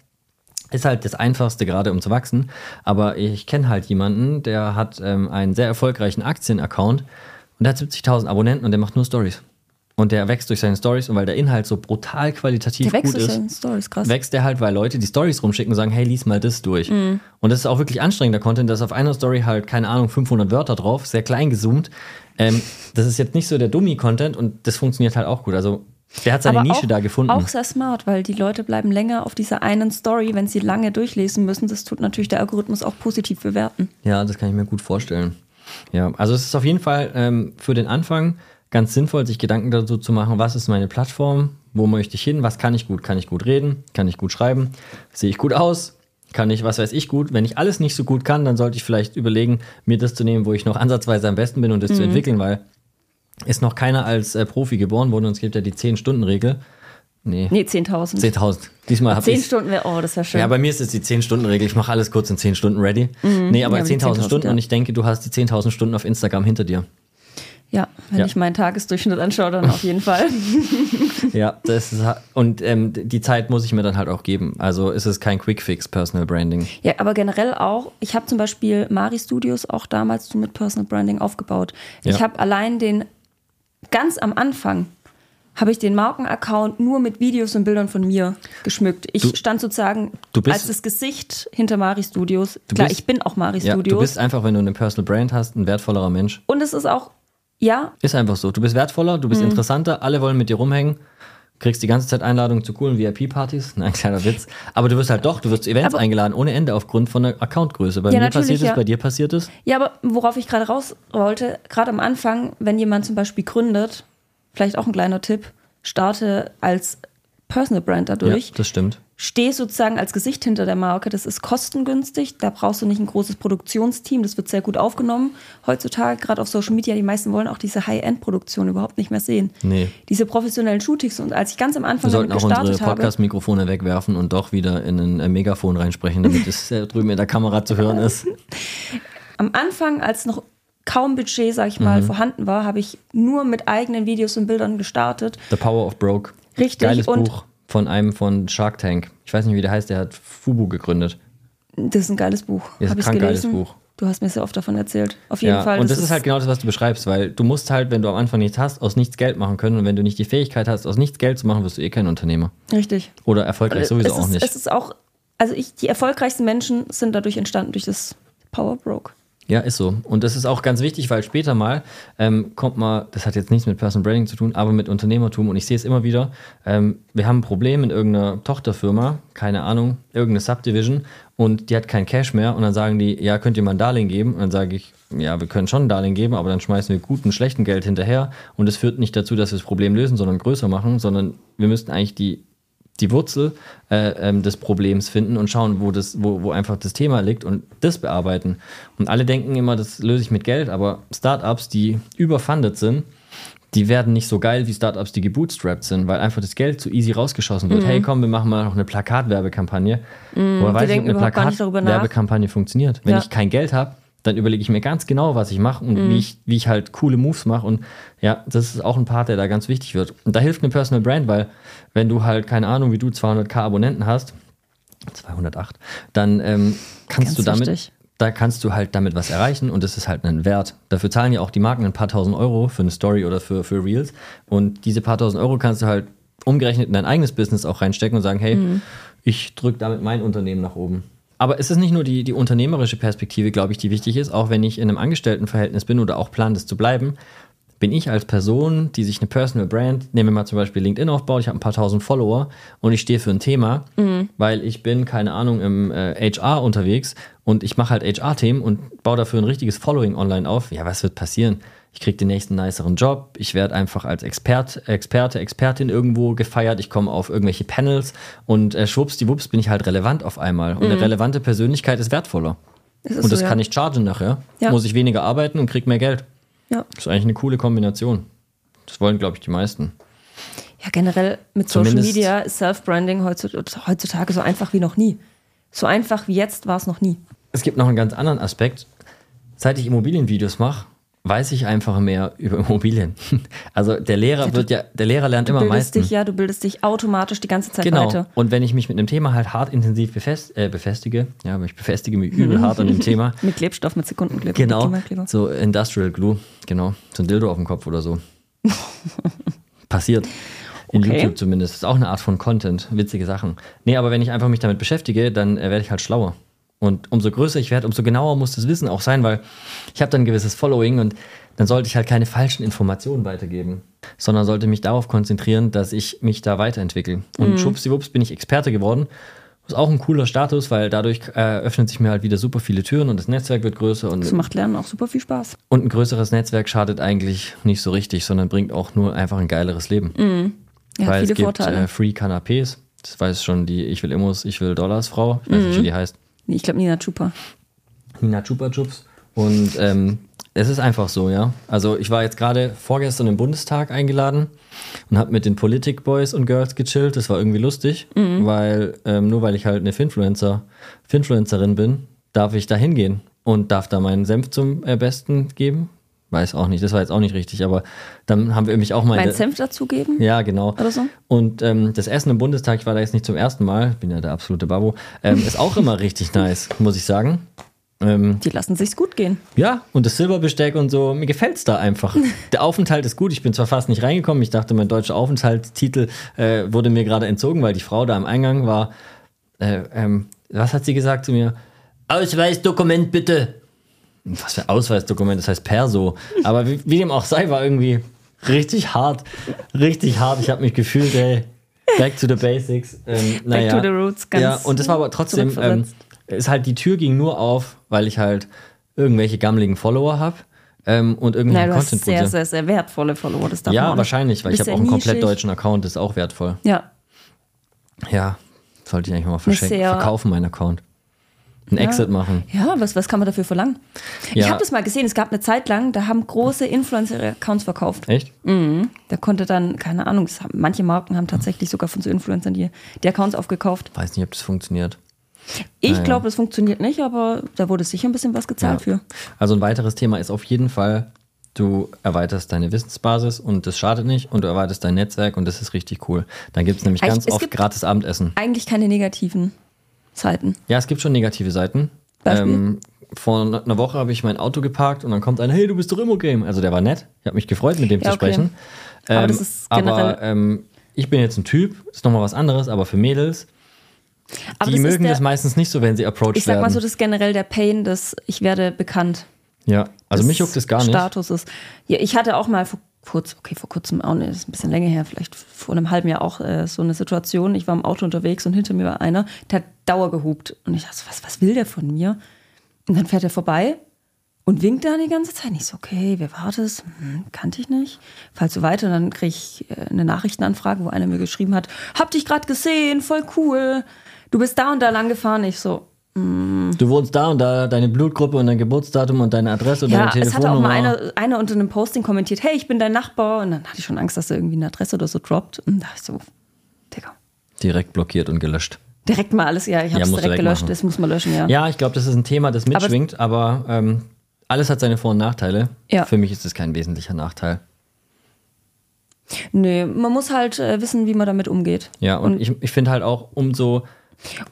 Ist halt das Einfachste gerade, um zu wachsen. Aber ich kenne halt jemanden, der hat ähm, einen sehr erfolgreichen Aktien-Account und der hat 70.000 Abonnenten und der macht nur Stories. Und der wächst durch seine Stories und weil der Inhalt so brutal qualitativ der gut ist krass. wächst der halt, weil Leute die Stories rumschicken und sagen, hey, lies mal das durch. Mhm. Und das ist auch wirklich anstrengender Content, da ist auf einer Story halt, keine Ahnung, 500 Wörter drauf, sehr klein gezoomt. Ähm, das ist jetzt nicht so der Dummy-Content und das funktioniert halt auch gut. Also der hat seine Aber Nische auch, da gefunden. Auch sehr smart, weil die Leute bleiben länger auf dieser einen Story, wenn sie lange durchlesen müssen. Das tut natürlich der Algorithmus auch positiv bewerten. Ja, das kann ich mir gut vorstellen. Ja, also es ist auf jeden Fall ähm, für den Anfang ganz sinnvoll, sich Gedanken dazu zu machen, was ist meine Plattform, wo möchte ich hin, was kann ich gut, kann ich gut reden, kann ich gut schreiben, sehe ich gut aus, kann ich, was weiß ich gut. Wenn ich alles nicht so gut kann, dann sollte ich vielleicht überlegen, mir das zu nehmen, wo ich noch ansatzweise am besten bin und das zu entwickeln, weil ist noch keiner als äh, Profi geboren worden und es gibt ja die 10-Stunden-Regel. Nee, Nee, 10.000. 10.000. Diesmal habe 10 ich Stunden wäre, oh, das wäre schön. ja, bei mir ist es die 10-Stunden-Regel. Ich mache alles kurz in 10 Stunden ready. Nee, aber Ja, aber die 10.000 10.000, Stunden ja. und ich denke, du hast die 10.000 Stunden auf Instagram hinter dir. Ja, wenn Ja. ich meinen Tagesdurchschnitt anschaue, dann auf jeden Fall. Ja, das ist, und ähm, die Zeit muss ich mir dann halt auch geben. Also ist es kein Quick-Fix Personal Branding. Ja, aber generell auch, ich habe zum Beispiel Mari Studios auch damals so mit Personal Branding aufgebaut. Ich Ja. habe allein den, ganz am Anfang, habe ich den Markenaccount nur mit Videos und Bildern von mir geschmückt. Ich Du- stand sozusagen du bist- als das Gesicht hinter Mari Studios. Klar, bist- ich bin auch Mari Ja, Studios. du bist einfach, wenn du eine Personal Brand hast, ein wertvollerer Mensch. und es ist auch, ja, Ist einfach so. Du bist wertvoller, du bist Mhm. interessanter, alle wollen mit dir rumhängen. Kriegst die ganze Zeit Einladungen zu coolen VIP-Partys. Nein, kleiner Witz. Aber du wirst halt doch, du wirst zu Events Aber- eingeladen ohne Ende aufgrund von der Accountgröße. Bei Ja, mir passiert es, ja. bei dir passiert es. Ja, aber worauf ich gerade raus wollte, gerade am Anfang, wenn jemand zum Beispiel gründet, vielleicht auch ein kleiner Tipp, starte als Personal Brand dadurch. Ja, das stimmt. Steh sozusagen als Gesicht hinter der Marke. Das ist kostengünstig. Da brauchst du nicht ein großes Produktionsteam. Das wird sehr gut aufgenommen. Heutzutage, gerade auf Social Media, die meisten wollen auch diese High-End-Produktion überhaupt nicht mehr sehen. Nee. Diese professionellen Shootings. Und als ich ganz am Wir Anfang sollten damit auch unsere gestartet habe, Podcast-Mikrofone wegwerfen und doch wieder in ein äh, Megafon reinsprechen, damit es drüben in der Kamera zu hören ist. am Anfang, als noch kaum Budget, sag ich mal, vorhanden war, habe ich nur mit eigenen Videos und Bildern gestartet. The Power of Broke. Richtig, Geiles und- Buch von einem von Shark Tank. Ich weiß nicht, wie der heißt, der hat Fubu gegründet. Das ist ein geiles Buch. Ist Hab ein krank geiles gelesen? Buch. Du hast mir sehr oft davon erzählt. Auf jeden Ja, Fall. und das ist halt genau das, was du beschreibst, weil du musst halt, wenn du am Anfang nichts hast, aus nichts Geld machen können. Und wenn du nicht die Fähigkeit hast, aus nichts Geld zu machen, wirst du eh kein Unternehmer. Richtig. Oder erfolgreich sowieso es auch ist, nicht. Es ist auch, also ich, die erfolgreichsten Menschen sind dadurch entstanden, durch das Power Broke. Ja, ist so. Und das ist auch ganz wichtig, weil später mal ähm, kommt mal, das hat jetzt nichts mit Personal Branding zu tun, aber mit Unternehmertum. Und ich sehe es immer wieder. Ähm, wir haben ein Problem in irgendeiner Tochterfirma, keine Ahnung, irgendeine Subdivision, und die hat kein Cash mehr. Und dann sagen die, ja, könnt ihr mal ein Darlehen geben? Und dann sage ich, ja, wir können schon ein Darlehen geben, aber dann schmeißen wir guten, schlechten Geld hinterher. Und es führt nicht dazu, dass wir das Problem lösen, sondern größer machen, sondern wir müssten eigentlich die die Wurzel äh, ähm, des Problems finden und schauen, wo, das, wo, wo einfach das Thema liegt und das bearbeiten. Und alle denken immer, das löse ich mit Geld, aber Startups, die überfundet sind, die werden nicht so geil wie Startups, die gebootstrapped sind, weil einfach das Geld zu easy rausgeschossen wird. Hey, komm, wir machen mal noch eine Plakatwerbekampagne. Mhm, Woher weiß ich, ob eine. Plakatwerbekampagne funktioniert? Wenn Ja. ich kein Geld habe, dann überlege ich mir ganz genau, was ich mache und Mhm. wie, ich, wie ich halt coole Moves mache. Und ja, das ist auch ein Part, der da ganz wichtig wird. Und da hilft eine Personal Brand, weil wenn du halt, keine Ahnung, wie du 200k Abonnenten hast, 208, dann ähm, kannst Ganz du damit, wichtig. da kannst du halt damit was erreichen und das ist halt ein Wert. Dafür zahlen ja auch die Marken ein paar tausend Euro für eine Story oder für, für Reels. Und diese paar tausend Euro kannst du halt umgerechnet in dein eigenes Business auch reinstecken und sagen, hey, Mhm. ich drücke damit mein Unternehmen nach oben. Aber es ist nicht nur die, die unternehmerische Perspektive, glaube ich, die wichtig ist, auch wenn ich in einem Angestelltenverhältnis bin oder auch plan, das zu bleiben. bin ich als Person, die sich eine Personal Brand, nehmen wir mal zum Beispiel LinkedIn aufbaut, ich habe ein paar tausend Follower und ich stehe für ein Thema, weil ich bin, keine Ahnung, im äh, HR unterwegs und ich mache halt HR-Themen und baue dafür ein richtiges Following online auf. Ja, was wird passieren? Ich kriege den nächsten niceren Job, ich werde einfach als Expert, Experte, Expertin irgendwo gefeiert, ich komme auf irgendwelche Panels und äh, schwuppsdiwupps bin ich halt relevant auf einmal. Und eine relevante Persönlichkeit ist wertvoller. Das ist Und das so, ja. kann ich chargen nachher. Ja. Muss ich weniger arbeiten und krieg mehr Geld. Ja. Das ist eigentlich eine coole Kombination. Das wollen, glaube ich, die meisten. Ja, generell mit Social Zumindest- Media ist Self-Branding heutzutage so einfach wie noch nie. So einfach wie jetzt war es noch nie. Es gibt noch einen ganz anderen Aspekt. Seit ich Immobilienvideos mache, weiß ich einfach mehr über Immobilien. Also der Lehrer wird ja, der Lehrer lernt immer am bildest meisten. dich, ja, du bildest dich automatisch die ganze Zeit Genau. weiter. Und wenn ich mich mit einem Thema halt hart intensiv befest, äh, befestige, ja, aber ich befestige mich übel hart an dem Thema. Mit Klebstoff, mit Sekundenkleber. Genau. Mit. So Industrial Glue, genau. So ein Dildo auf dem Kopf oder so. Passiert. In Okay. YouTube zumindest. Ist auch eine Art von Content. Witzige Sachen. Nee, aber wenn ich einfach mich damit beschäftige, dann äh, werde ich halt schlauer. Und umso größer ich werde, umso genauer muss das Wissen auch sein, weil ich habe dann ein gewisses Following und dann sollte ich halt keine falschen Informationen weitergeben, sondern sollte mich darauf konzentrieren, dass ich mich da weiterentwickle. Und Mhm. schwuppsdiwupps bin ich Experte geworden. Ist auch ein cooler Status, weil dadurch äh, öffnen sich mir halt wieder super viele Türen und das Netzwerk wird größer und Das macht Lernen auch super viel Spaß. und ein größeres Netzwerk schadet eigentlich nicht so richtig, sondern bringt auch nur einfach ein geileres Leben. Ja, Weil viele es gibt Vorteile. äh, Free Canapés. Das weiß schon die Ich will Immos, Ich will Dollars Frau. Ich weiß nicht, wie die heißt. Ich glaube Nina Chupa. Nina Chupa Chups. Und ähm, es ist einfach so, ja. Also ich war jetzt gerade vorgestern im Bundestag eingeladen und habe mit den Politik Boys und Girls gechillt. Das war irgendwie lustig, weil ähm, nur weil ich halt eine Finfluencer, Finfluencerin bin, darf ich da hingehen und darf da meinen Senf zum äh, Besten geben. Weiß auch nicht, das war jetzt auch nicht richtig, aber dann haben wir mich auch mal... Mein Senf dazugeben? Ja, genau. Oder so? Und ähm, das Essen im Bundestag, ich war da jetzt nicht zum ersten Mal, bin ja der absolute Babo, ähm, ist auch immer richtig nice, muss ich sagen. Ähm, Die lassen sich's gut gehen. ja, und das Silberbesteck und so, mir gefällt's da einfach. Der Aufenthalt ist gut. Ich bin zwar fast nicht reingekommen. Ich dachte, mein deutscher Aufenthaltstitel äh, wurde mir gerade entzogen, weil die Frau da am Eingang war. Äh, ähm, was hat sie gesagt zu mir? Ausweisdokument bitte. Was für Ausweisdokument? Das heißt Perso. Aber wie, wie dem auch sei, war irgendwie richtig hart. Richtig hart. Ich habe mich gefühlt, ey. Back to the basics. Ähm, naja. to the roots, ganz Ja, und das war aber trotzdem, ähm, ist halt, die Tür ging nur auf, weil ich halt irgendwelche gammeligen Follower habe ähm, und Nein, irgendwelchen du hast Content sehr, produziere. sehr, sehr wertvolle Follower. Das darf Ja, wahrscheinlich, weil ich habe auch sehr einen komplett nischig. deutschen Account, das ist auch wertvoll. Ja, Ja, sollte ich eigentlich mal verschenken, sehr- verkaufen, meinen Account. Einen Exit machen. ja was, was kann man dafür verlangen? Ich Ja. habe das mal gesehen, es gab eine Zeit lang, da haben große Influencer Accounts verkauft. Echt? Da konnte dann, keine Ahnung, haben, manche Marken haben tatsächlich sogar von so Influencern die, die Accounts aufgekauft. Weiß nicht, ob das funktioniert. Ich Naja. glaube, das funktioniert nicht, aber da wurde sicher ein bisschen was gezahlt für. Also ein weiteres Thema ist auf jeden Fall, du erweiterst deine Wissensbasis und das schadet nicht und du erweiterst dein Netzwerk und das ist richtig cool. Dann gibt es nämlich ganz es oft gratis Abendessen. Eigentlich keine negativen Zeiten. Ja, es gibt schon negative Seiten. Beispiel? Ähm, vor einer Woche habe ich mein Auto geparkt und dann kommt einer, hey, du bist doch Immo-Game. Also der war nett. Ich habe mich gefreut, mit dem Ja, zu okay. sprechen. Aber Ähm, das ist generell- aber ähm, ich bin jetzt ein Typ, ist nochmal was anderes, aber für Mädels, Aber die das mögen der, das meistens nicht so, wenn sie approached Ich sag werden. mal so, das ist generell der Pain, dass ich werde bekannt. Ja, also mich juckt es gar nicht. Status ist. Ja, ich hatte auch mal vor kurz, okay, vor kurzem auch das ist ein bisschen länger her, vielleicht vor einem halben Jahr auch äh, so eine Situation. Ich war im Auto unterwegs und hinter mir war einer, der hat Dauer gehupt. Und ich dachte, was, was will der von mir? Und dann fährt er vorbei und winkt dann die ganze Zeit. Und ich so, okay, wer war das? Hm, kannte ich nicht. Fall so weiter und dann kriege ich äh, eine Nachrichtenanfrage, wo einer mir geschrieben hat, hab dich gerade gesehen, voll cool. Du bist da und da lang gefahren. Ich so, Du wohnst da und da, deine Blutgruppe und dein Geburtsdatum und deine Adresse und Ja, deine es hatte auch Telefonnummer. mal einer, einer unter einem Posting kommentiert, hey, ich bin dein Nachbar. Und dann hatte ich schon Angst, dass er irgendwie eine Adresse oder so droppt. Und da ich so, Digga. Direkt blockiert und gelöscht. Direkt mal alles, ja, ich habe Ja, es du direkt direkt gelöscht, machen. das muss man löschen, ja. Ja, ich glaube, das ist ein Thema, das mitschwingt, aber, ähm, alles hat seine Vor- und Nachteile. Ja. Für mich ist es kein wesentlicher Nachteil. Nö, man muss halt äh, wissen, wie man damit umgeht. Ja, und, ich, ich finde halt auch umso,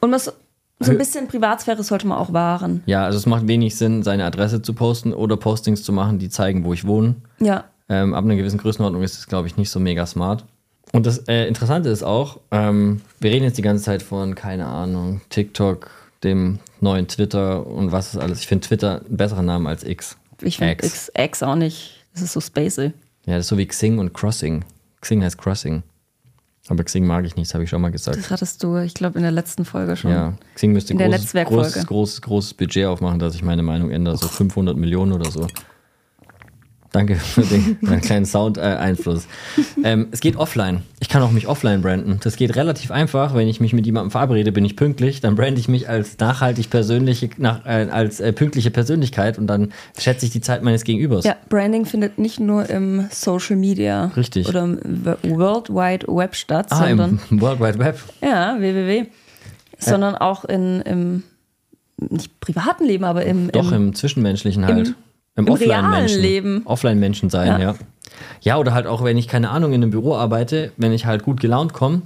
Und was, so ein bisschen Privatsphäre sollte man auch wahren. ja, also es macht wenig Sinn, seine Adresse zu posten oder Postings zu machen, die zeigen, wo ich wohne. Ja. Ähm, ab einer gewissen Größenordnung ist es, glaube ich, nicht so mega smart. Und das äh, Interessante ist auch, ähm, wir reden jetzt die ganze Zeit von, keine Ahnung, TikTok, dem neuen Twitter und was ist alles. Ich finde Twitter einen besseren Namen als X. Ich finde X. X, X auch nicht. Das ist so spacey. Ja, das ist so wie Xing und Crossing. Xing heißt Crossing. Aber Xing mag ich nicht, das habe ich schon mal gesagt. Das hattest du, ich glaube, in der letzten Folge schon. Ja, Xing müsste In der großes, großes, großes, großes Budget aufmachen, dass ich meine Meinung ändere. So 500 Millionen oder so. Danke für den, den kleinen Sound-Einfluss. ähm, es geht offline. Ich kann auch mich offline branden. Das geht relativ einfach. Wenn ich mich mit jemandem verabrede, bin ich pünktlich. Dann brande ich mich als nachhaltig persönliche, nach, äh, als äh, pünktliche Persönlichkeit und dann schätze ich die Zeit meines Gegenübers. Ja, Branding findet nicht nur im Social Media Richtig. oder im World Wide Web statt, Ah, sondern im World Wide Web. ja, www, sondern auch in, im nicht privaten Leben, aber im, Doch, im im Zwischenmenschlichen halt. Im, im Offline-Menschen. realen Leben. Offline-Menschen sein, ja. Ja. ja. oder halt auch, wenn ich, keine Ahnung, in einem Büro arbeite, wenn ich halt gut gelaunt komme,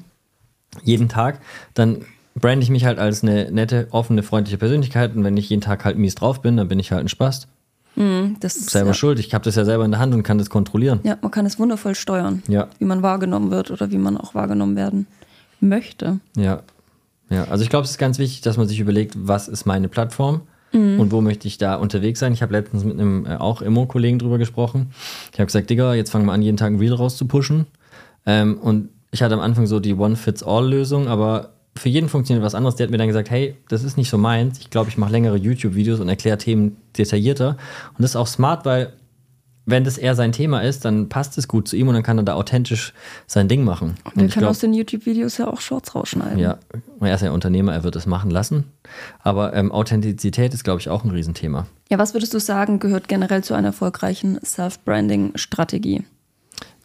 jeden Tag, dann brande ich mich halt als eine nette, offene, freundliche Persönlichkeit. Und wenn ich jeden Tag halt mies drauf bin, dann bin ich halt ein Spaß. das ist, Selber ja, schuld. Ich habe das ja selber in der Hand und kann das kontrollieren. ja, man kann es wundervoll steuern, Ja. wie man wahrgenommen wird oder wie man auch wahrgenommen werden möchte. Ja. Ja, also ich glaube, es ist ganz wichtig, dass man sich überlegt, was ist meine Plattform und wo möchte ich da unterwegs sein. Ich habe letztens mit einem äh, auch Immo-Kollegen drüber gesprochen. Ich habe gesagt, Digga, jetzt fangen wir an, jeden Tag ein Reel rauszupushen. Ähm, und ich hatte am Anfang so die One-Fits-All-Lösung, aber für jeden funktioniert was anderes. Der hat mir dann gesagt, hey, das ist nicht so meins. Ich glaube, ich mache längere YouTube-Videos und erkläre Themen detaillierter. Und das ist auch smart, weil wenn das eher sein Thema ist, dann passt es gut zu ihm und dann kann er da authentisch sein Ding machen. Und ich kann glaub- aus den YouTube-Videos ja auch Shorts rausschneiden. ja, er ist ja Unternehmer, er wird es machen lassen. Aber ähm, Authentizität ist, glaube ich, auch ein Riesenthema. Ja, was würdest du sagen, gehört generell zu einer erfolgreichen Self-Branding-Strategie?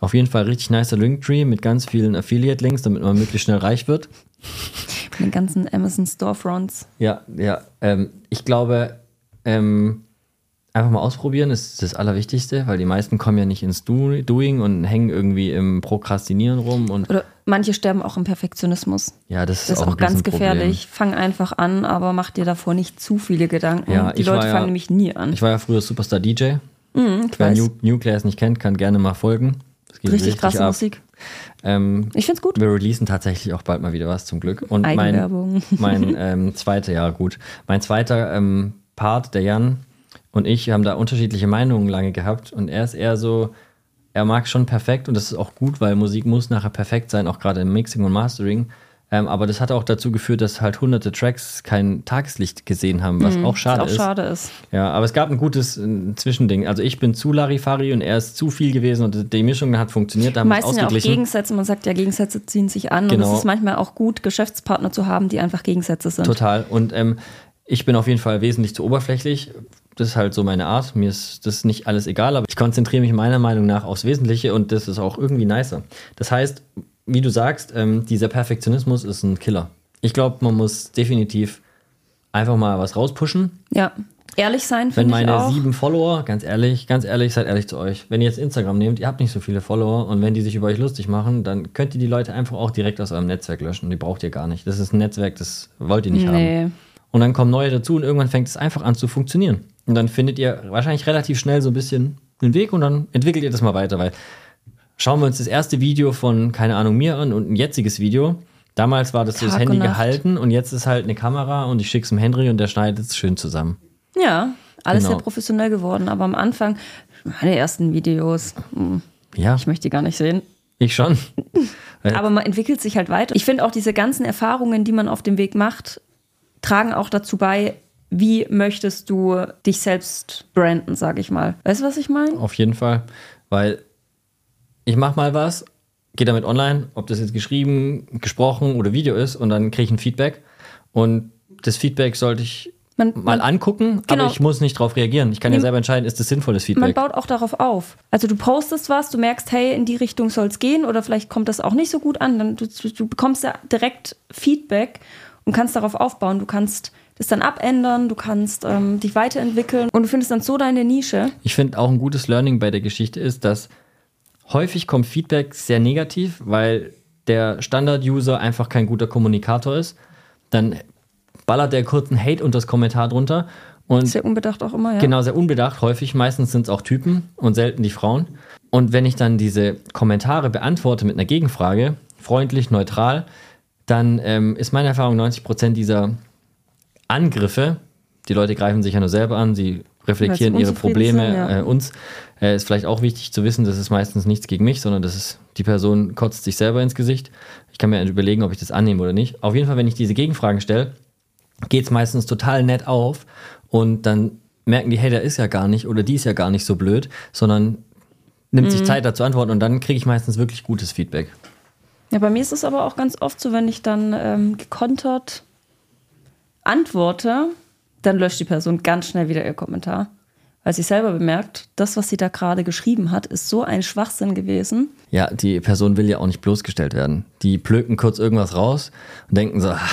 Auf jeden Fall richtig nicer Linktree mit ganz vielen Affiliate-Links, damit man möglichst schnell reich wird. Mit den ganzen Amazon Storefronts. Ja, ja. Ähm, ich glaube, ähm, einfach mal ausprobieren ist das Allerwichtigste, weil die meisten kommen ja nicht ins Do Doing und hängen irgendwie im Prokrastinieren rum. Und Oder manche sterben auch im Perfektionismus. ja, das ist, Das ist auch, auch, ganz gefährlich. Fang einfach an, aber mach dir davor nicht zu viele Gedanken. Ja, Die Leute ja- fangen nämlich nie an. Ich war ja früher Superstar DJ. Mhm, Wer. New Nuclear es nicht kennt, kann gerne mal folgen. Geht Richtig krasse ab. Musik. Ähm, Ich find's gut. Wir releasen tatsächlich auch bald mal wieder was zum Glück. Und mein, mein ähm, zweiter, ja gut, mein zweiter ähm, Part, der Jan und ich haben da unterschiedliche Meinungen lange gehabt. Und er ist eher so, er mag schon perfekt und das ist auch gut, weil Musik muss nachher perfekt sein, auch gerade im Mixing und Mastering. Ähm, aber das hat auch dazu geführt, dass halt hunderte Tracks kein Tageslicht gesehen haben, was auch schade was ist. auch schade ist. Ja, aber es gab ein gutes äh, Zwischending. Also ich bin zu Larifari und er ist zu viel gewesen und die Mischung hat funktioniert, da haben Meistens ja auch. Gegensätze. Man sagt ja, Gegensätze ziehen sich an. Und Genau. es ist manchmal auch gut, Geschäftspartner zu haben, die einfach Gegensätze sind. Total. Und ähm, ich bin auf jeden Fall wesentlich zu oberflächlich. Das ist halt so meine Art. Mir ist das nicht alles egal, aber ich konzentriere mich meiner Meinung nach aufs Wesentliche und das ist auch irgendwie nicer. Das heißt, wie du sagst, ähm, dieser Perfektionismus ist ein Killer. Ich glaube, man muss definitiv einfach mal was rauspushen. Ja. Ehrlich sein, Wenn meine sieben Follower, ganz ehrlich, ganz ehrlich, seid ehrlich zu euch. Wenn ihr jetzt Instagram nehmt, ihr habt nicht so viele Follower und wenn die sich über euch lustig machen, dann könnt ihr die Leute einfach auch direkt aus eurem Netzwerk löschen. Die braucht ihr gar nicht. Das ist ein Netzwerk, das wollt ihr nicht haben. Und dann kommen neue dazu und irgendwann fängt es einfach an zu funktionieren. Und dann findet ihr wahrscheinlich relativ schnell so ein bisschen einen Weg und dann entwickelt ihr das mal weiter, weil schauen wir uns das erste Video von, keine Ahnung, mir an und ein jetziges Video. Damals war das so das Tag Handy gehalten und jetzt ist halt eine Kamera und ich schicke es dem Henry und der schneidet es schön zusammen. Ja, alles Genau. sehr professionell geworden. Aber am Anfang, meine ersten Videos, hm, Ja, ich möchte die gar nicht sehen. ich schon. Aber man entwickelt sich halt weiter. Ich finde auch diese ganzen Erfahrungen, die man auf dem Weg macht, tragen auch dazu bei, wie möchtest du dich selbst branden, sage ich mal. Weißt du, was ich meine? Auf jeden Fall. Weil ich mache mal was, gehe damit online, ob das jetzt geschrieben, gesprochen oder Video ist, und dann kriege ich ein Feedback. Und das Feedback sollte ich Man, mal man, angucken, Genau. aber ich muss nicht darauf reagieren. Ich kann ja Nee. selber entscheiden, ist das sinnvolles man Feedback. baut auch darauf auf. Also du postest was, du merkst, hey, in die Richtung soll es gehen oder vielleicht kommt das auch nicht so gut an. Dann du- du bekommst ja direkt Feedback und kannst darauf aufbauen. Du kannst das dann abändern, du kannst ähm, dich weiterentwickeln und du findest dann so deine Nische. Ich finde auch ein gutes Learning bei der Geschichte ist, dass häufig kommt Feedback sehr negativ, weil der Standard-User einfach kein guter Kommunikator ist. Dann ballert der kurzen Hate unter das Kommentar drunter und Sehr unbedacht auch immer, ja. Genau, sehr unbedacht häufig. Meistens sind es auch Typen und selten die Frauen. Und wenn ich dann diese Kommentare beantworte mit einer Gegenfrage, freundlich, neutral, dann ähm, ist meine Erfahrung, 90% dieser Angriffe, die Leute greifen sich ja nur selber an, sie reflektieren ihre Probleme sind, ja. äh, uns. Äh, ist vielleicht auch wichtig zu wissen, das ist meistens nichts gegen mich, sondern das ist, die Person kotzt sich selber ins Gesicht. Ich kann mir überlegen, ob ich das annehme oder nicht. Auf jeden Fall, wenn ich diese Gegenfragen stelle, geht es meistens total nett auf und dann merken die, hey, der ist ja gar nicht oder die ist ja gar nicht so blöd, sondern nimmt Mhm. sich Zeit dazu antworten und dann kriege ich meistens wirklich gutes Feedback. Ja, bei mir ist es aber auch ganz oft so, wenn ich dann ähm, gekontert antworte, dann löscht die Person ganz schnell wieder ihr Kommentar. Weil sie selber bemerkt, das, was sie da gerade geschrieben hat, ist so ein Schwachsinn gewesen. Ja, die Person will ja auch nicht bloßgestellt werden. Die plöken kurz irgendwas raus und denken so,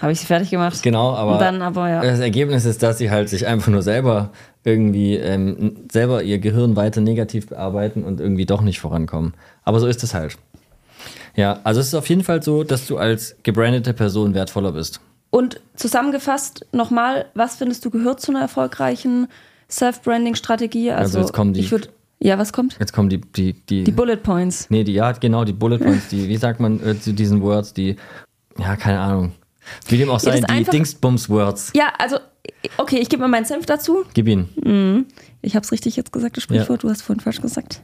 Habe ich sie fertig gemacht. genau, aber, aber, ja. das Ergebnis ist, dass sie halt sich einfach nur selber irgendwie, ähm, selber ihr Gehirn weiter negativ bearbeiten und irgendwie doch nicht vorankommen. Aber so ist es halt. Ja, also es ist auf jeden Fall so, dass du als gebrandete Person wertvoller bist. Und zusammengefasst nochmal, was findest du gehört zu einer erfolgreichen Self-Branding-Strategie? Also, Also jetzt kommen die- ich würd, ja, was kommt? Jetzt kommen die, die, die, Die Bullet Points. nee, die, ja, genau, die Bullet Points, die, wie sagt man äh, zu diesen Words, die, ja, keine Ahnung. Wie dem auch Ja, sei, das die Dingsbums-Words. Ja, also, okay, ich gebe mal meinen Senf dazu. Gib ihn. Ich habe es richtig jetzt gesagt, das Sprichwort, du hast vorhin falsch gesagt.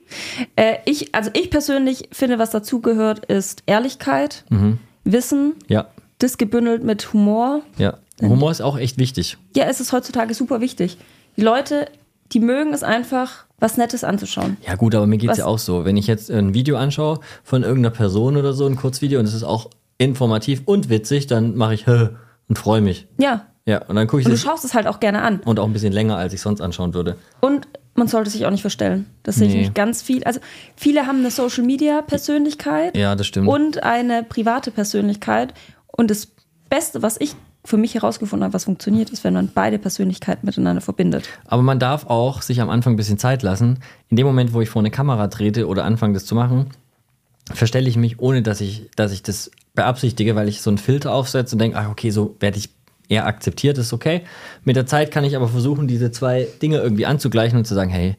äh, ich, also ich persönlich finde, was dazugehört, ist Ehrlichkeit, Mhm. Wissen, Ja, das gebündelt mit Humor. ja. Humor ist auch echt wichtig. Ja, es ist heutzutage super wichtig. Die Leute, die mögen es einfach, was Nettes anzuschauen. Ja gut, aber mir geht's Was- ja auch so. Wenn ich jetzt ein Video anschaue von irgendeiner Person oder so, ein Kurzvideo, und es ist auch informativ und witzig, dann mache ich und freue mich. Ja. Ja, und dann gucke ich Und du schaust es halt auch gerne an. und auch ein bisschen länger, als ich sonst anschauen würde. Und man sollte sich auch nicht verstellen. Das sehe ich Nee. nicht ganz viel. Also viele haben eine Social Media Persönlichkeit Ja, das stimmt. und eine private Persönlichkeit. Und das Beste, was ich für mich herausgefunden habe, was funktioniert, ist, wenn man beide Persönlichkeiten miteinander verbindet. Aber man darf auch sich am Anfang ein bisschen Zeit lassen. In dem Moment, wo ich vor eine Kamera trete oder anfange, das zu machen, verstelle ich mich, ohne dass ich, dass ich das beabsichtige, weil ich so einen Filter aufsetze und denke, ach, okay, so werde ich eher akzeptiert, ist okay. Mit der Zeit kann ich aber versuchen, diese zwei Dinge irgendwie anzugleichen und zu sagen, hey,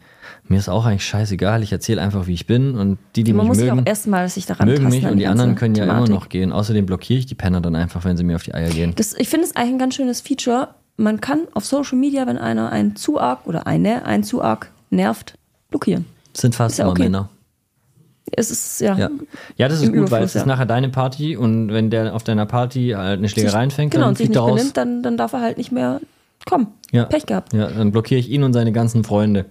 mir ist auch eigentlich scheißegal, ich erzähle einfach, wie ich bin und die, die man mich mögen, auch erstmal sich daran mögen mich und die anderen können ja Thematik. immer noch gehen. Außerdem blockiere ich die Penner dann einfach, wenn sie mir auf die Eier gehen. Das, ich finde es eigentlich ein ganz schönes Feature. Man kann auf Social Media, wenn einer einen zu arg oder eine einen zu arg nervt, blockieren. Das sind fast ja immer okay. Männer. Es ist ja, Ja, ja das ist gut, weil es ist ja. nachher deine Party und wenn der auf deiner Party halt eine Schlägerei anfängt, genau, dann und sich nicht benimmt, dann, dann darf er halt nicht mehr kommen. Ja. Pech gehabt. Ja, dann blockiere ich ihn und seine ganzen Freunde.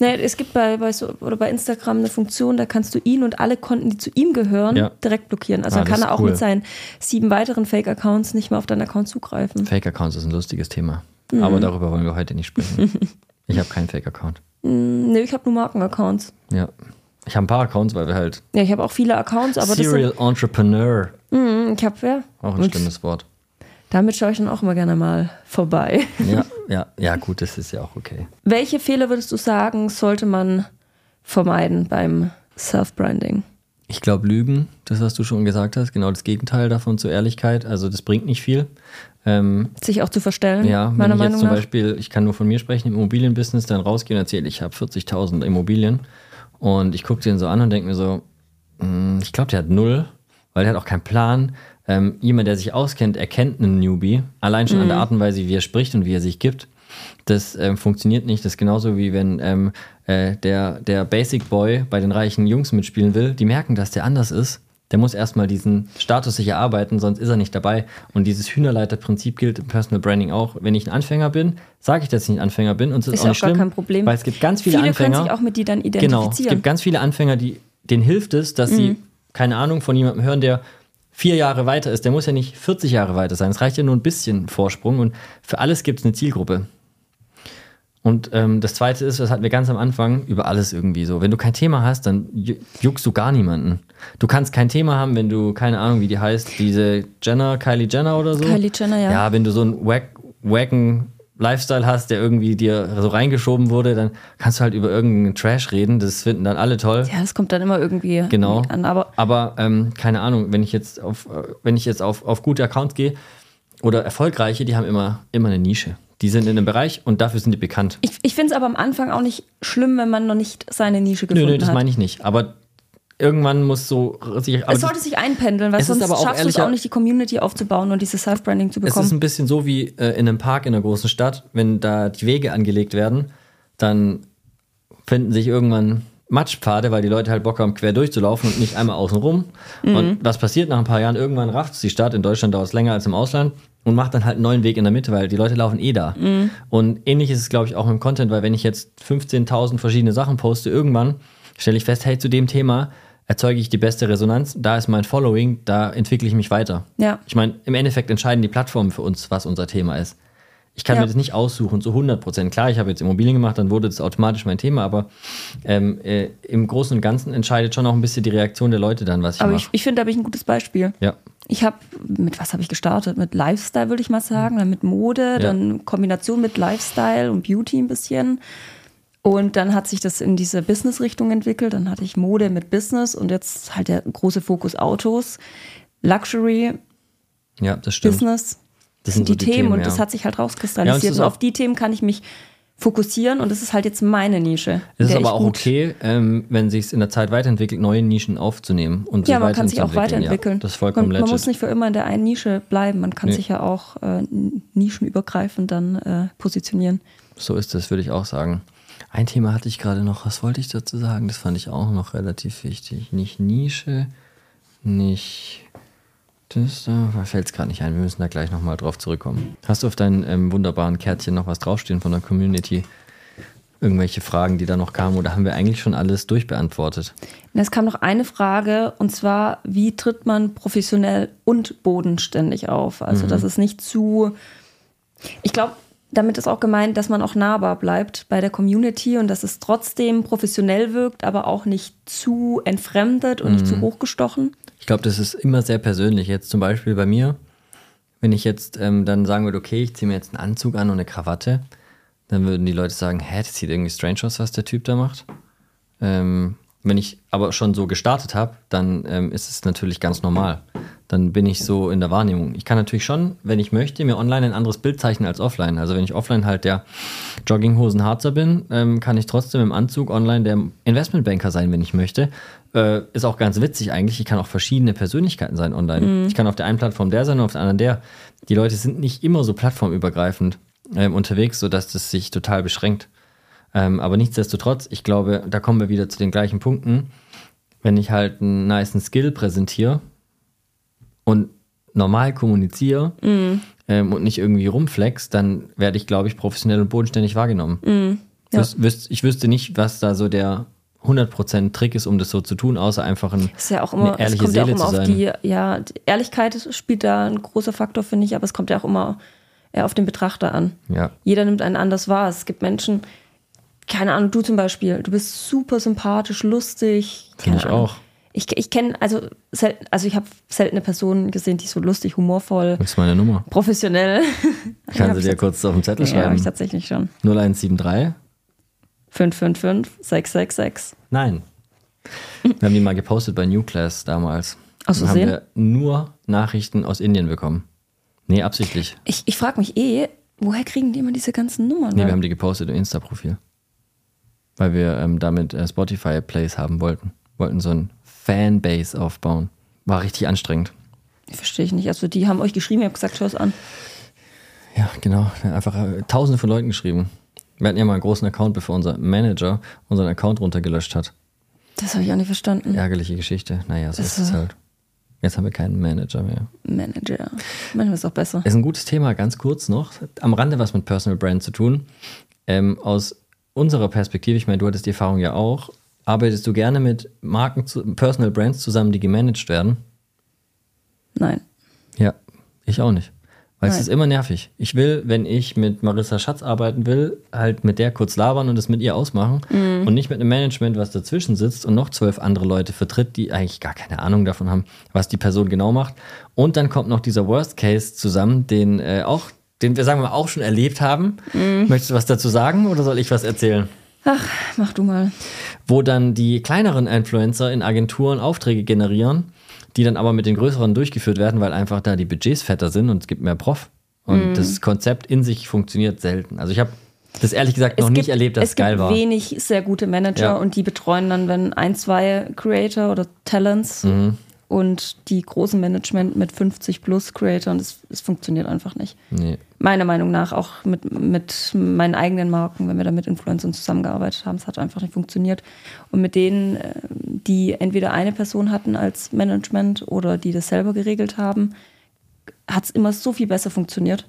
Nee, es gibt bei, bei, so, oder bei Instagram eine Funktion, da kannst du ihn und alle Konten, die zu ihm gehören, Ja. direkt blockieren. Also Ah, dann kann er ist auch cool. mit seinen sieben weiteren Fake-Accounts nicht mehr auf deinen Account zugreifen. Fake-Accounts ist ein lustiges Thema. Mhm. Aber darüber wollen wir heute nicht sprechen. ich habe keinen Fake-Account. Nee, ich habe nur Marken-Accounts. Ja. Ich habe ein paar Accounts, weil wir halt Ja, ich habe auch viele Accounts, aber Serial Entrepreneur, das sind, ich habe ja. auch ein schlimmes Wort. damit schaue ich dann auch immer gerne mal vorbei. Ja, ja, ja, gut, das ist ja auch okay. Welche Fehler würdest du sagen, sollte man vermeiden beim Self-Branding? Ich glaube, Lügen, das, was du schon gesagt hast, genau das Gegenteil davon zur Ehrlichkeit. Also, das bringt nicht viel. Ähm, Sich auch zu verstellen, Ja, wenn meiner ich jetzt Meinung zum nach. Beispiel, ich kann nur von mir sprechen, im Immobilienbusiness dann rausgehen und erzähle, ich habe 40.000 Immobilien und ich gucke den so an und denke mir so, mm, ich glaube, der hat null, weil der hat auch keinen Plan. Ähm, jemand, der sich auskennt, erkennt einen Newbie, allein schon Mhm. an der Art und Weise, wie er spricht und wie er sich gibt. Das ähm, funktioniert nicht. Das ist genauso wie wenn ähm, äh, der, der Basic Boy bei den reichen Jungs mitspielen will. Die merken, dass der anders ist. Der muss erstmal diesen Status sich erarbeiten, sonst ist er nicht dabei. Und dieses Hühnerleiter-Prinzip gilt im Personal Branding auch. Wenn ich ein Anfänger bin, sage ich, dass ich ein Anfänger bin und es ist, Ist auch nicht auch gar schlimm, kein Problem. weil es gibt ganz viele, Viele Anfänger. können sich auch mit dir dann Genau, es identifizieren. gibt ganz viele Anfänger, die, denen hilft es, dass sie, keine Ahnung, von jemandem hören, der vier Jahre weiter ist. Der muss ja nicht 40 Jahre weiter sein. Es reicht ja nur ein bisschen Vorsprung und für alles gibt es eine Zielgruppe. Und ähm, das zweite ist, das hatten wir ganz am Anfang, über alles irgendwie so. Wenn du kein Thema hast, dann ju- juckst du gar niemanden. Du kannst kein Thema haben, wenn du, keine Ahnung, wie die heißt, diese Jenner, Kylie Jenner oder so. Kylie Jenner, ja. Ja, wenn du so einen wack, wacken Lifestyle hast, der irgendwie dir so reingeschoben wurde, dann kannst du halt über irgendeinen Trash reden. Das finden dann alle toll. ja, das kommt dann immer irgendwie Genau. an. Aber Aber ähm, keine Ahnung, wenn ich jetzt auf, äh, wenn ich jetzt auf, auf gute Accounts gehe oder erfolgreiche, die haben immer, immer eine Nische. Die sind in einem Bereich und dafür sind die bekannt. ich, ich finde es aber am Anfang auch nicht schlimm, wenn man noch nicht seine Nische Nö, gefunden nö, das hat. meine ich nicht. Aber irgendwann muss so sich. es sollte sich einpendeln, weil sonst schaffst du es auch nicht, die Community aufzubauen und dieses Self-Branding zu Es ist bekommen. ein bisschen so wie äh, in einem Park in einer großen Stadt, wenn da die Wege angelegt werden, dann finden sich irgendwann Matschpfade, weil die Leute halt Bock haben, quer durchzulaufen und nicht einmal außen rum. Mhm. Und was passiert nach ein paar Jahren? Irgendwann rafft es die Stadt, in Deutschland dauert es länger als im Ausland und macht dann halt einen neuen Weg in der Mitte, weil die Leute laufen eh da. Mhm. Und ähnlich ist es, glaube ich, auch im Content, weil wenn ich jetzt 15.000 verschiedene Sachen poste, irgendwann stelle ich fest, hey, zu dem Thema erzeuge ich die beste Resonanz, da ist mein Following, da entwickle ich mich weiter. Ja. Ich meine, im Endeffekt entscheiden die Plattformen für uns, was unser Thema ist. Ich kann Ja. mir das nicht aussuchen zu 100 Prozent. Klar, ich habe jetzt Immobilien gemacht, dann wurde das automatisch mein Thema, aber ähm, äh, im Großen und Ganzen entscheidet schon auch ein bisschen die Reaktion der Leute dann, was ich Aber mache. ich, ich finde, da habe ich ein gutes Beispiel. Ja, Ich habe, mit was habe ich gestartet? Mit Lifestyle, würde ich mal sagen, dann mit Mode, dann Kombination mit Lifestyle und Beauty ein bisschen. Und dann hat sich das in diese Business-Richtung entwickelt. Dann hatte ich Mode mit Business und jetzt halt der große Fokus Autos, Luxury, ja, das stimmt. Business. Das sind sind so die, die Themen Themen, und ja. das hat sich halt Ja, und rauskristallisiert. ist und auch- auf die Themen kann ich mich fokussieren und das ist halt jetzt meine Nische. Es ist aber auch okay, ähm, wenn sich es in der Zeit weiterentwickelt, neue Nischen aufzunehmen und Ja, man kann sich auch weiterentwickeln. Ja, das ist vollkommen man, man muss nicht für immer in der einen Nische bleiben. Man kann Nee. sich ja auch äh, nischenübergreifend dann äh, positionieren. So ist es, würde ich auch sagen. Ein Thema hatte ich gerade noch. Was wollte ich dazu sagen? Das fand ich auch noch relativ wichtig. Nicht Nische, nicht das da. Fällt es gerade nicht ein. Wir müssen da gleich nochmal drauf zurückkommen. Hast du auf deinem ähm, wunderbaren Kärtchen noch was draufstehen von der Community? Irgendwelche Fragen, die da noch kamen? Oder haben wir eigentlich schon alles durchbeantwortet? Es kam noch eine Frage und zwar, wie tritt man professionell und bodenständig auf? Also, Mhm. das ist nicht zu. Ich glaube, damit ist auch gemeint, dass man auch nahbar bleibt bei der Community und dass es trotzdem professionell wirkt, aber auch nicht zu entfremdet und nicht Mhm. zu hochgestochen. Ich glaube, das ist immer sehr persönlich. Jetzt zum Beispiel bei mir, wenn ich jetzt ähm, dann sagen würde, okay, ich ziehe mir jetzt einen Anzug an und eine Krawatte, dann würden die Leute sagen, hä, das sieht irgendwie strange aus, was der Typ da macht. Ähm, wenn ich aber schon so gestartet habe, dann ähm, ist es natürlich ganz normal. Dann bin ich so in der Wahrnehmung. Ich kann natürlich schon, wenn ich möchte, mir online ein anderes Bild zeichnen als offline. Also wenn ich offline halt der Jogginghosen-Harzer bin, ähm, kann ich trotzdem im Anzug online der Investmentbanker sein, wenn ich möchte. Äh, ist auch ganz witzig eigentlich. Ich kann auch verschiedene Persönlichkeiten sein online. Ich kann auf der einen Plattform der sein und auf der anderen der. Die Leute sind nicht immer so plattformübergreifend ähm, unterwegs, sodass das sich total beschränkt. Ähm, aber nichtsdestotrotz, ich glaube, da kommen wir wieder zu den gleichen Punkten. Wenn ich halt einen niceen Skill präsentiere und normal kommuniziere ähm, und nicht irgendwie rumflex, dann werde ich, glaube ich, professionell und bodenständig wahrgenommen. Ja. Wüs- wüs- ich wüsste nicht, was da so der 100% Trick ist, um das so zu tun, außer einfach ein, ist ja auch immer, eine es ehrliche kommt ja auch Seele immer zu auf sein. die, ja, die Ehrlichkeit spielt da ein großer Faktor, finde ich, aber es kommt ja auch immer eher auf den Betrachter an. ja. Jeder nimmt einen anders wahr. Es gibt Menschen, keine Ahnung, du zum Beispiel, du bist super sympathisch, lustig. Finde ich Ahnung. auch. Ich, ich kenne, also, selten, also ich habe seltene Personen gesehen, die so lustig, humorvoll, Das ist meine Nummer. professionell. Ich kann Ja, sie hab dir kurz auf dem Zettel tats- Ja, habe schreiben. ich tatsächlich schon. 0173 555 666. Nein. Wir haben die mal gepostet bei New Class damals. Aus Dann haben Versehen? wir nur Nachrichten aus Indien bekommen. Nee, absichtlich. Ich, ich frage mich eh, woher kriegen die immer diese ganzen Nummern? Nee, wir haben die gepostet im Insta-Profil. Weil wir ähm, damit äh, Spotify-Plays haben wollten. Wollten so ein Fanbase aufbauen. War richtig anstrengend. Verstehe ich nicht. Also die haben euch geschrieben, ihr habt gesagt, schau es an. Ja, genau. Einfach äh, tausende von Leuten geschrieben. Wir hatten ja mal einen großen Account, bevor unser Manager unseren Account runtergelöscht hat. Das habe ich auch nicht verstanden. Ärgerliche Geschichte. Naja, so ist Also- es halt. Jetzt haben wir keinen Manager mehr. Manager. Manchmal ist es auch besser. Ist ein gutes Thema, ganz kurz noch. Am Rande was mit Personal Brand zu tun. Ähm, aus unserer Perspektive, ich meine, du hattest die Erfahrung ja auch, arbeitest du gerne mit Marken, Personal Brands zusammen, die gemanagt werden? Nein. Ja, ich auch nicht. Weil es Nein. ist immer nervig. Ich will, wenn ich mit Marissa Schatz arbeiten will, halt mit der kurz labern und es mit ihr ausmachen und nicht mit einem Management, was dazwischen sitzt und noch zwölf andere Leute vertritt, die eigentlich gar keine Ahnung davon haben, was die Person genau macht. Und dann kommt noch dieser Worst Case zusammen, den äh, auch, den wir sagen wir auch schon erlebt haben. Möchtest du was dazu sagen oder soll ich was erzählen? Ach, mach du mal. wo dann die kleineren Influencer in Agenturen Aufträge generieren, die dann aber mit den größeren durchgeführt werden, weil einfach da die Budgets fetter sind und es gibt mehr Prof. Und das Konzept in sich funktioniert selten. Also ich habe das ehrlich gesagt noch es nicht gibt, erlebt, dass es es geil gibt war. wenig sehr gute Manager Ja. und die betreuen dann, wenn ein, zwei Creator oder Talents Mhm. Und die großen Management mit 50 plus Creator und es, es funktioniert einfach nicht. Nee. Meiner Meinung nach auch mit, mit meinen eigenen Marken, wenn wir da mit Influencern zusammengearbeitet haben, es hat einfach nicht funktioniert. Und mit denen, äh, die entweder eine Person hatten als Management oder die das selber geregelt haben, hat es immer so viel besser funktioniert.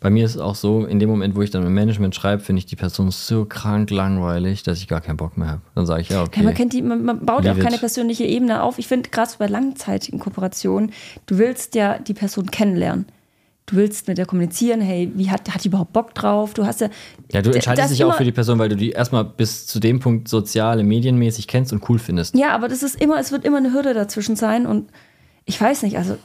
Bei mir ist es auch so, in dem Moment, wo ich dann mit Management schreibe, finde ich die Person so krank langweilig, dass ich gar keinen Bock mehr habe. Dann sage ich, ja, okay. Ja, man, kennt die, man, man baut ja auch keine it. persönliche Ebene auf. Ich finde, gerade so bei langzeitigen Kooperationen, du willst ja die Person kennenlernen. Du willst mit der kommunizieren, hey, wie hat, hat die überhaupt Bock drauf? Du hast ja. ja, du entscheidest dich auch für die Person, weil du die erstmal bis zu dem Punkt soziale, medienmäßig kennst und cool findest. Ja, aber das ist immer, es wird immer eine Hürde dazwischen sein und ich weiß nicht, also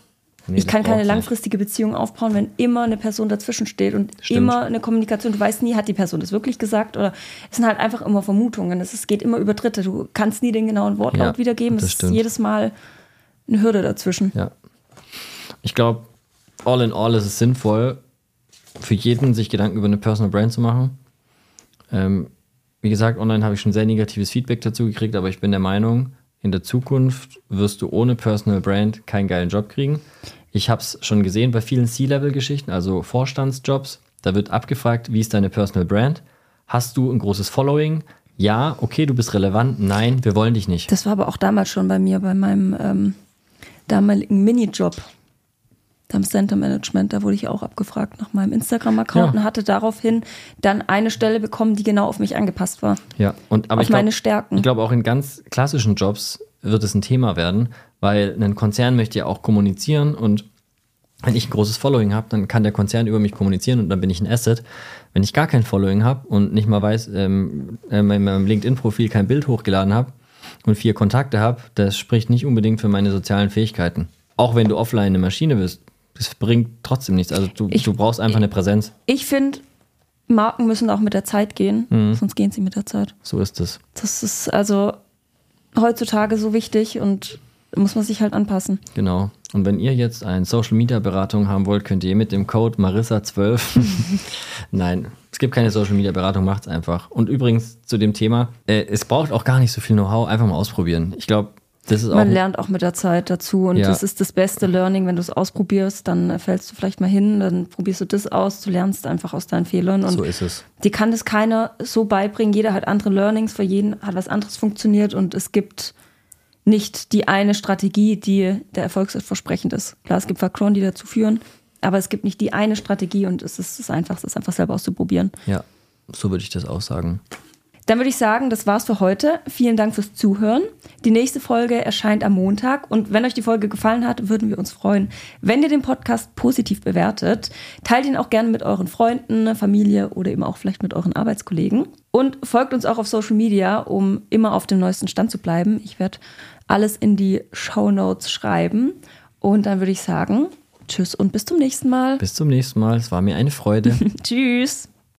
Nee, ich kann keine nicht. langfristige Beziehung aufbauen, wenn immer eine Person dazwischen steht und Stimmt. immer eine Kommunikation. Du weißt nie, hat die Person das wirklich gesagt oder es sind halt einfach immer Vermutungen. Es geht immer über Dritte. Du kannst nie den genauen Wortlaut Ja, wiedergeben. Es ist stimmt. jedes Mal eine Hürde dazwischen. Ja. Ich glaube, all in all ist es sinnvoll, für jeden sich Gedanken über eine Personal Brand zu machen. Ähm, wie gesagt, online habe ich schon sehr negatives Feedback dazu gekriegt, aber ich bin der Meinung, in der Zukunft wirst du ohne Personal Brand keinen geilen Job kriegen. Ich habe es schon gesehen bei vielen C-Level-Geschichten, also Vorstandsjobs. Da wird abgefragt, wie ist deine Personal Brand? Hast du ein großes Following? Ja, okay, du bist relevant. Nein, wir wollen dich nicht. Das war aber auch damals schon bei mir, bei meinem ähm, damaligen Minijob. Am Center Management, da wurde ich auch abgefragt nach meinem Instagram-Account Ja. und hatte daraufhin dann eine Stelle bekommen, die genau auf mich angepasst war. Ja, und aber Auf ich glaub, meine Stärken. Ich glaube, auch in ganz klassischen Jobs wird es ein Thema werden, weil ein Konzern möchte ja auch kommunizieren und wenn ich ein großes Following habe, dann kann der Konzern über mich kommunizieren und dann bin ich ein Asset. Wenn ich gar kein Following habe und nicht mal weiß, ähm, äh, in meinem LinkedIn-Profil kein Bild hochgeladen habe und vier Kontakte habe, das spricht nicht unbedingt für meine sozialen Fähigkeiten. Auch wenn du offline eine Maschine bist, das bringt trotzdem nichts. Also du, Ich- du brauchst einfach eine Präsenz. Ich finde, Marken müssen auch mit der Zeit gehen, Mhm. sonst gehen sie mit der Zeit. So ist es. Das ist also heutzutage so wichtig und muss man sich halt anpassen. Genau. Und wenn ihr jetzt eine Social Media Beratung haben wollt, könnt ihr mit dem Code Marissa12. Nein, es gibt keine Social Media Beratung, macht's einfach. Und übrigens zu dem Thema, äh, es braucht auch gar nicht so viel Know-how, einfach mal ausprobieren. Ich glaube, das ist auch. Man lernt auch mit der Zeit dazu und Ja. das ist das beste Learning, wenn du es ausprobierst, dann fällst du vielleicht mal hin, dann probierst du das aus, du lernst einfach aus deinen Fehlern und so ist es. dir kann das keiner so beibringen. Jeder hat andere Learnings, für jeden hat was anderes funktioniert und es gibt nicht die eine Strategie, die der erfolgsversprechend ist. Klar, es gibt Faktoren, die dazu führen, aber es gibt nicht die eine Strategie und es ist das Einfachste, es einfach selber auszuprobieren. Ja, so würde ich das auch sagen. Dann würde ich sagen, das war's für heute. Vielen Dank fürs Zuhören. Die nächste Folge erscheint am Montag und wenn euch die Folge gefallen hat, würden wir uns freuen, wenn ihr den Podcast positiv bewertet. Teilt ihn auch gerne mit euren Freunden, Familie oder eben auch vielleicht mit euren Arbeitskollegen. Und folgt uns auch auf Social Media, um immer auf dem neuesten Stand zu bleiben. Ich werde alles in die Show Notes schreiben. Und dann würde ich sagen, tschüss und bis zum nächsten Mal. Bis zum nächsten Mal. Es war mir eine Freude. Tschüss.